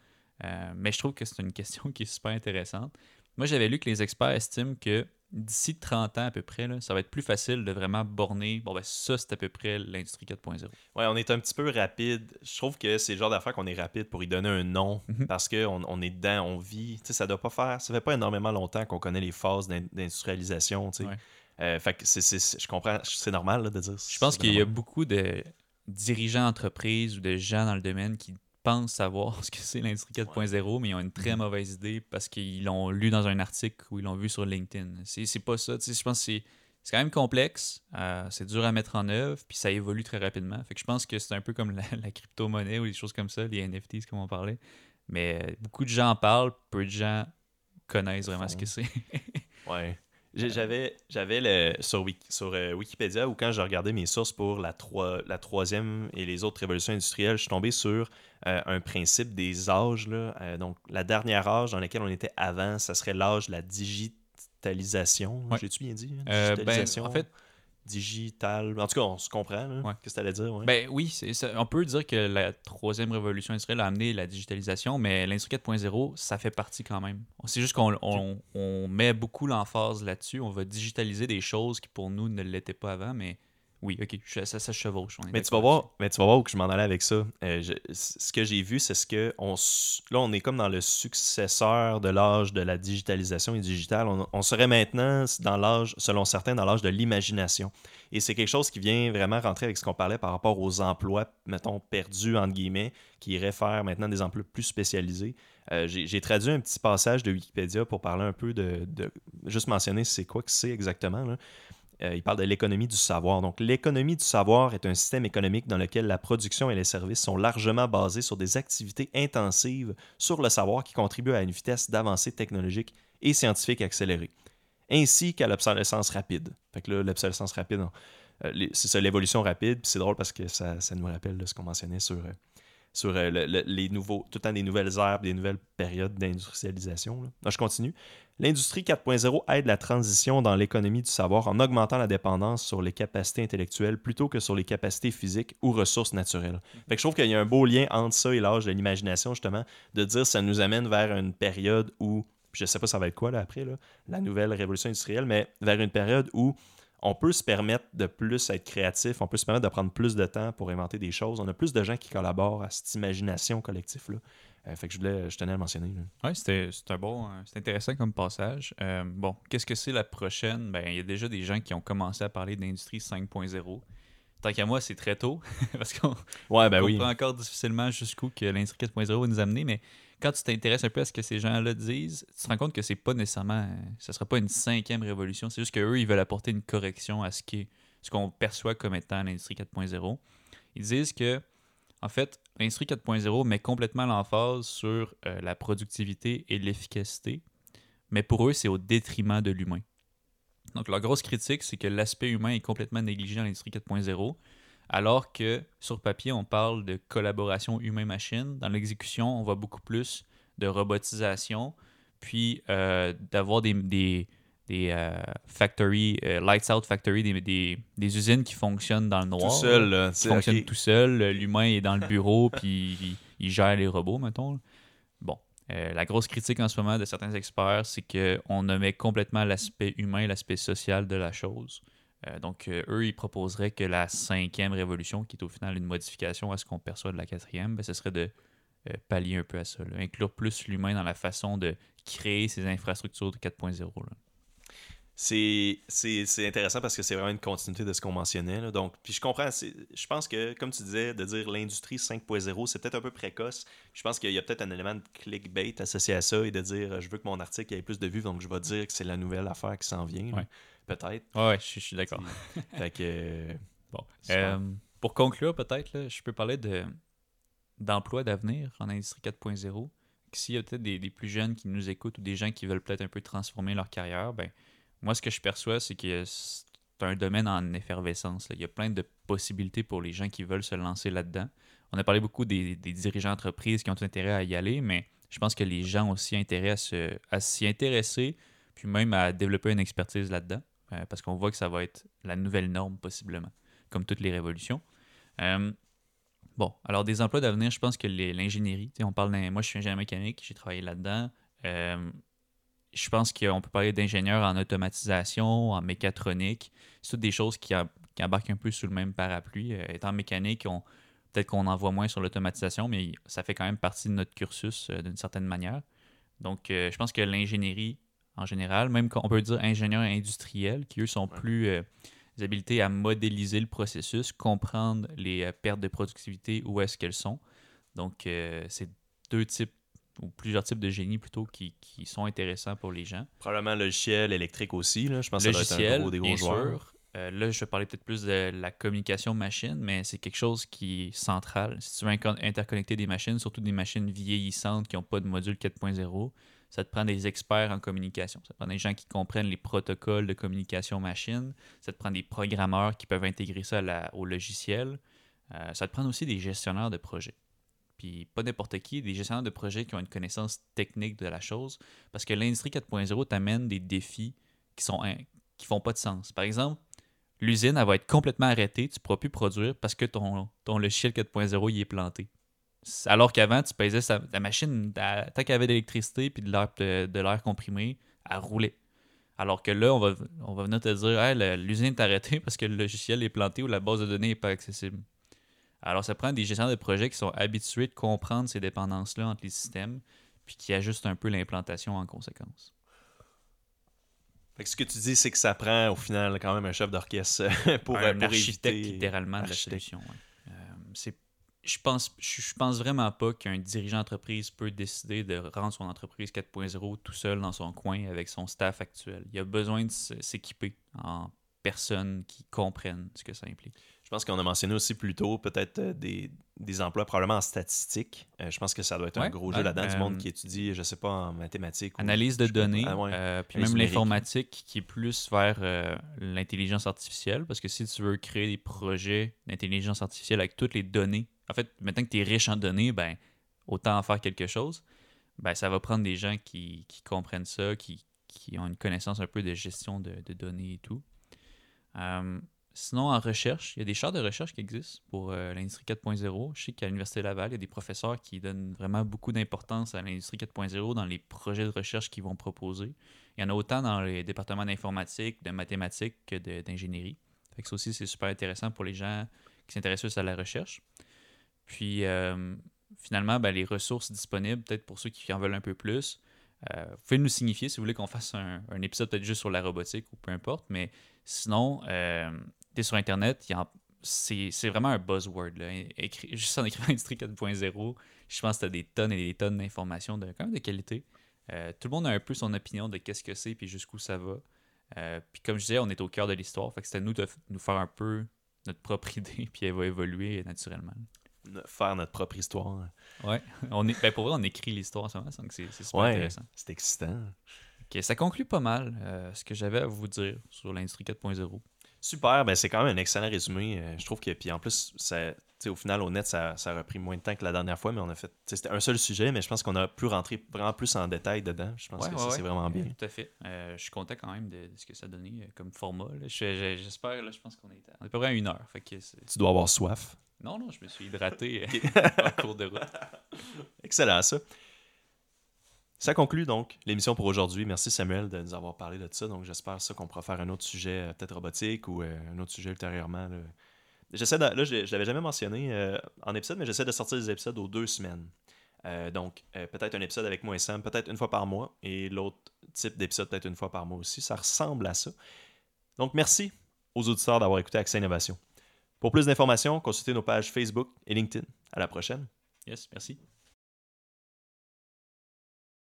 Euh, mais je trouve que c'est une question qui est super intéressante. Moi, j'avais lu que les experts estiment que d'ici 30 ans à peu près, là, ça va être plus facile de vraiment borner. Bon, ben ça, c'est à peu près l'industrie 4.0. Ouais, on est un petit peu rapide. Je trouve que c'est le genre d'affaire qu'on est rapide pour y donner un nom Mhm. parce qu'on on est dedans, on vit. Tu sais, ça doit pas faire. Ça fait pas énormément longtemps qu'on connaît les phases d'in- d'industrialisation. tu sais. Ouais. Euh, fait que c'est, c'est- je comprends, c'est normal là, de dire. Je pense qu'il y a beaucoup de dirigeants d'entreprise ou de gens dans le domaine qui pensent savoir ce que c'est l'industrie 4.0, mais ils ont une très mauvaise idée parce qu'ils l'ont lu dans un article ou ils l'ont vu sur LinkedIn. C'est c'est pas ça. Je pense que c'est c'est quand même complexe, euh, c'est dur à mettre en œuvre, puis ça évolue très rapidement. Fait que je pense que c'est un peu comme la, la crypto-monnaie ou des choses comme ça, les NFTs comme on parlait. Mais euh, beaucoup de gens en parlent, peu de gens connaissent vraiment ce que c'est. Ouais. J'avais, j'avais le, sur, sur euh, Wikipédia où quand je regardais mes sources pour la, troi- la troisième et les autres révolutions industrielles, je suis tombé sur euh, un principe des âges. Là. Euh, donc, la dernière âge dans laquelle on était avant, ça serait l'âge de la digitalisation. Ouais. J'ai-tu bien dit? hein? Ben, Digitalisation. en fait, digital. En tout cas, on se comprend. là. Ouais. Qu'est-ce que tu allais dire? ouais? Ben oui, c'est ça. on peut dire que la troisième révolution industrielle a amené la digitalisation, mais l'industrie 4.0, ça fait partie quand même. C'est juste qu'on on, on met beaucoup l'emphase là-dessus. On va digitaliser des choses qui pour nous ne l'étaient pas avant, mais oui, ok, ça, ça chevauche. on est Mais tu vas voir, mais tu vas voir où que je m'en allais avec ça. Euh, je- ce que j'ai vu, c'est ce que on, là, on est comme dans le successeur de l'âge de la digitalisation et du digital. On, on serait maintenant dans l'âge, selon certains, dans l'âge de l'imagination. Et c'est quelque chose qui vient vraiment rentrer avec ce qu'on parlait par rapport aux emplois, mettons, perdus, entre guillemets, qui iraient faire maintenant des emplois plus spécialisés. Euh, j'ai j'ai traduit un petit passage de Wikipédia pour parler un peu de, de- juste mentionner c'est quoi que c'est exactement. là. Euh, il parle de l'économie du savoir. Donc, l'économie du savoir est un système économique dans lequel la production et les services sont largement basés sur des activités intensives sur le savoir qui contribuent à une vitesse d'avancée technologique et scientifique accélérée, ainsi qu'à l'obsolescence rapide. Fait que là, l'obsolescence rapide, euh, c'est ça, l'évolution rapide. Puis c'est drôle parce que ça, ça nous rappelle ce qu'on mentionnait sur, euh, sur le- le- les nouveaux, tout le temps des nouvelles ères, des nouvelles périodes d'industrialisation. là. Là, je continue. L'industrie 4.0 aide la transition dans l'économie du savoir en augmentant la dépendance sur les capacités intellectuelles plutôt que sur les capacités physiques ou ressources naturelles. Fait que je trouve qu'il y a un beau lien entre ça et l'âge de l'imagination, justement, de dire ça nous amène vers une période où, je sais pas ça va être quoi là après, là, la nouvelle révolution industrielle, mais vers une période où on peut se permettre de plus être créatif, on peut se permettre de prendre plus de temps pour inventer des choses. On a plus de gens qui collaborent à cette imagination collective-là. Euh, fait que je, voulais, je tenais à le mentionner. Oui, c'était un bon, euh, c'est intéressant comme passage. Euh, bon, qu'est-ce que c'est la prochaine? Ben, il y a déjà des gens qui ont commencé à parler d'industrie 5.0. Tant qu'à moi, c'est très tôt parce qu'on Ouais, ben oui. comprend encore difficilement jusqu'où que l'industrie 4.0 va nous amener, mais quand tu t'intéresses un peu à ce que ces gens-là disent, tu te rends compte que c'est pas nécessairement, ça sera pas une cinquième révolution. C'est juste qu'eux, ils veulent apporter une correction à ce qui est- ce qu'on perçoit comme étant l'industrie 4.0. Ils disent que en fait, l'industrie 4.0 met complètement l'emphase sur euh, la productivité et l'efficacité, mais pour eux, c'est au détriment de l'humain. Donc, leur grosse critique, c'est que l'aspect humain est complètement négligé dans l'industrie 4.0, alors que sur papier, on parle de collaboration humain-machine. Dans l'exécution, on voit beaucoup plus de robotisation, puis euh, d'avoir des, des, des euh, factory, euh, lights out factory, des, des, des usines qui fonctionnent dans le noir. Tout seul, là là. qui tu sais, fonctionne ok. tout seul. L'humain est dans le bureau, puis il, il gère les robots, mettons. Bon. Euh, la grosse critique en ce moment de certains experts, c'est qu'on omet complètement l'aspect humain, l'aspect social de la chose. Euh, donc, eux, ils proposeraient que la cinquième révolution, qui est au final une modification à ce qu'on perçoit de la quatrième, ben, ce serait de pallier un peu à ça. là. Inclure plus l'humain dans la façon de créer ces infrastructures de 4.0. C'est intéressant parce que c'est vraiment une continuité de ce qu'on mentionnait. là. Donc, puis je comprends. c'est- Je pense que, comme tu disais, de dire l'industrie 5.0, c'est peut-être un peu précoce. Je pense qu'il y a peut-être un élément de clickbait associé à ça et de dire euh, je veux que mon article ait plus de vues, donc je vais dire que c'est la nouvelle affaire qui s'en vient. Ouais. Peut-être. Ouais, ouais, je, je suis d'accord. fait que. euh, Bon. Euh, pour conclure, peut-être, là, je peux parler de d'emplois d'avenir en industrie 4.0. Que S'il y a peut-être des, des plus jeunes qui nous écoutent ou des gens qui veulent peut-être un peu transformer leur carrière, ben moi, ce que je perçois, c'est que c'est un domaine en effervescence. Il y a plein de possibilités pour les gens qui veulent se lancer là-dedans. On a parlé beaucoup des, dirigeants d'entreprise qui ont intérêt à y aller, mais je pense que les gens ont aussi intérêt à s'y intéresser, puis même à développer une expertise là-dedans, euh, parce qu'on voit que ça va être la nouvelle norme possiblement comme toutes les révolutions. Euh, bon, alors des emplois d'avenir, je pense que l'ingénierie, on parle d'un- moi je suis ingénieur mécanique, j'ai travaillé là-dedans. Euh, je pense qu'on peut parler d'ingénieur en automatisation, en mécatronique. C'est toutes des choses qui, em- qui embarquent un peu sous le même parapluie. Euh, étant mécanique, on, peut-être qu'on en voit moins sur l'automatisation, mais ça fait quand même partie de notre cursus euh, d'une certaine manière. Donc, euh, je pense que l'ingénierie en général, même qu'on peut dire ingénieurs industriels, qui eux sont Ouais. plus des habiletés à modéliser le processus, comprendre les pertes de productivité, où est-ce qu'elles sont. Donc, c'est deux types ou plusieurs types de génie plutôt qui, qui sont intéressants pour les gens. probablement logiciel électrique aussi. Là. Je pense que ça doit être un Logiciel, gros, des gros joueurs. sûr. Euh, là, je vais parler peut-être plus de la communication machine, mais c'est quelque chose qui est central. Si tu veux interconnecter des machines, surtout des machines vieillissantes qui n'ont pas de module 4.0, ça te prend des experts en communication. Ça te prend des gens qui comprennent les protocoles de communication machine. Ça te prend des programmeurs qui peuvent intégrer ça la- au logiciel. Euh, ça te prend aussi des gestionnaires de projet. Puis pas n'importe qui, des gestionnaires de projet qui ont une connaissance technique de la chose. Parce que l'industrie 4.0 t'amène des défis qui sont qui font pas de sens. Par exemple, l'usine, elle va être complètement arrêtée, tu ne pourras plus produire parce que ton, ton logiciel 4.0, il est planté. Alors qu'avant, tu pesais sa, ta machine, tant qu'elle avait de l'électricité puis de l'air, comprimé, elle roulait. Alors que là, on va, on va venir te dire l'usine est arrêtée parce que le logiciel est planté ou la base de données n'est pas accessible. Alors, ça prend des gestionnaires de projets qui sont habitués de comprendre ces dépendances-là entre les systèmes, puis qui ajustent un peu l'implantation en conséquence. Fait que ce que tu dis, c'est que ça prend au final quand même un chef d'orchestre pour, un architecte littéralement de la solution. Euh, je pense, je, pense vraiment pas qu'un dirigeant d'entreprise peut décider de rendre son entreprise 4.0 tout seul dans son coin avec son staff actuel. Il a besoin de s'équiper en personnes qui comprennent ce que ça implique. Je pense qu'on a mentionné aussi plus tôt peut-être euh, des, des, emplois probablement en statistique. Euh, je pense que ça doit être un gros jeu là-dedans du monde euh, qui étudie, je sais pas, en mathématiques. Analyse de données, ah puis même l'informatique qui est plus vers l'intelligence artificielle, parce que si tu veux créer des projets d'intelligence artificielle avec toutes les données en fait, maintenant que tu es riche en données, ben, autant en faire quelque chose. Ben, ça va prendre des gens qui, comprennent ça, qui, ont une connaissance un peu de gestion de, données et tout. Sinon, en recherche, il y a des chars de recherche qui existent pour euh, l'industrie 4.0. Je sais qu'à l'Université Laval, il y a des professeurs qui donnent vraiment beaucoup d'importance à l'industrie 4.0 dans les projets de recherche qu'ils vont proposer. Il y en a autant dans les départements d'informatique, de mathématiques que d'ingénierie. Fait que ça aussi, c'est super intéressant pour les gens qui s'intéressent à la recherche. Puis euh, finalement, ben, les ressources disponibles, peut-être pour ceux qui en veulent un peu plus, euh, vous pouvez nous signifier si vous voulez qu'on fasse un, épisode peut-être juste sur la robotique ou peu importe. Mais sinon, euh, sur Internet, c'est vraiment un buzzword. Là. juste en écrivant Industrie 4.0, je pense que tu as des tonnes et des tonnes d'informations de, quand même de qualité. Euh, tout le monde a un peu son opinion de qu'est-ce que c'est puis jusqu'où ça va. puis comme je disais, on est au cœur de l'histoire. Fait que c'était nous de nous faire un peu notre propre idée, puis elle va évoluer naturellement faire notre propre histoire. Ouais, on est, ben pour vrai, on écrit l'histoire en ce moment, c'est super intéressant. C'est excitant. Ok, ça conclut pas mal euh, ce que j'avais à vous dire sur l'industrie 4.0. Super, ben c'est quand même un excellent résumé. Euh, je trouve que, puis en plus, ça, au final, au net, ça, ça, a pris moins de temps que la dernière fois, mais on a fait. C'était un seul sujet, mais je pense qu'on a pu rentrer vraiment plus en détail dedans. Je pense que ça, c'est vraiment bien. Tout à fait. Euh, je suis content quand même de, ce que ça a donné comme format. J'espère, je, pense qu'on est à, on est à peu près à une heure. Fait que tu dois avoir soif. Non, non, je me suis hydraté euh, en cours de route. Excellent, ça. Ça conclut donc l'émission pour aujourd'hui. Merci Samuel de nous avoir parlé de ça. Donc j'espère ça qu'on pourra faire un autre sujet, euh, peut-être robotique ou euh, un autre sujet ultérieurement. J'essaie de, là, je, ne l'avais jamais mentionné en épisode, mais j'essaie de sortir des épisodes aux deux semaines. donc peut-être un épisode avec moi et Sam, peut-être une fois par mois, et l'autre type d'épisode peut-être une fois par mois aussi. Ça ressemble à ça. Donc merci aux auditeurs d'avoir écouté Accès Innovation. Pour plus d'informations, consultez nos pages Facebook et LinkedIn. À la prochaine. Yes, merci.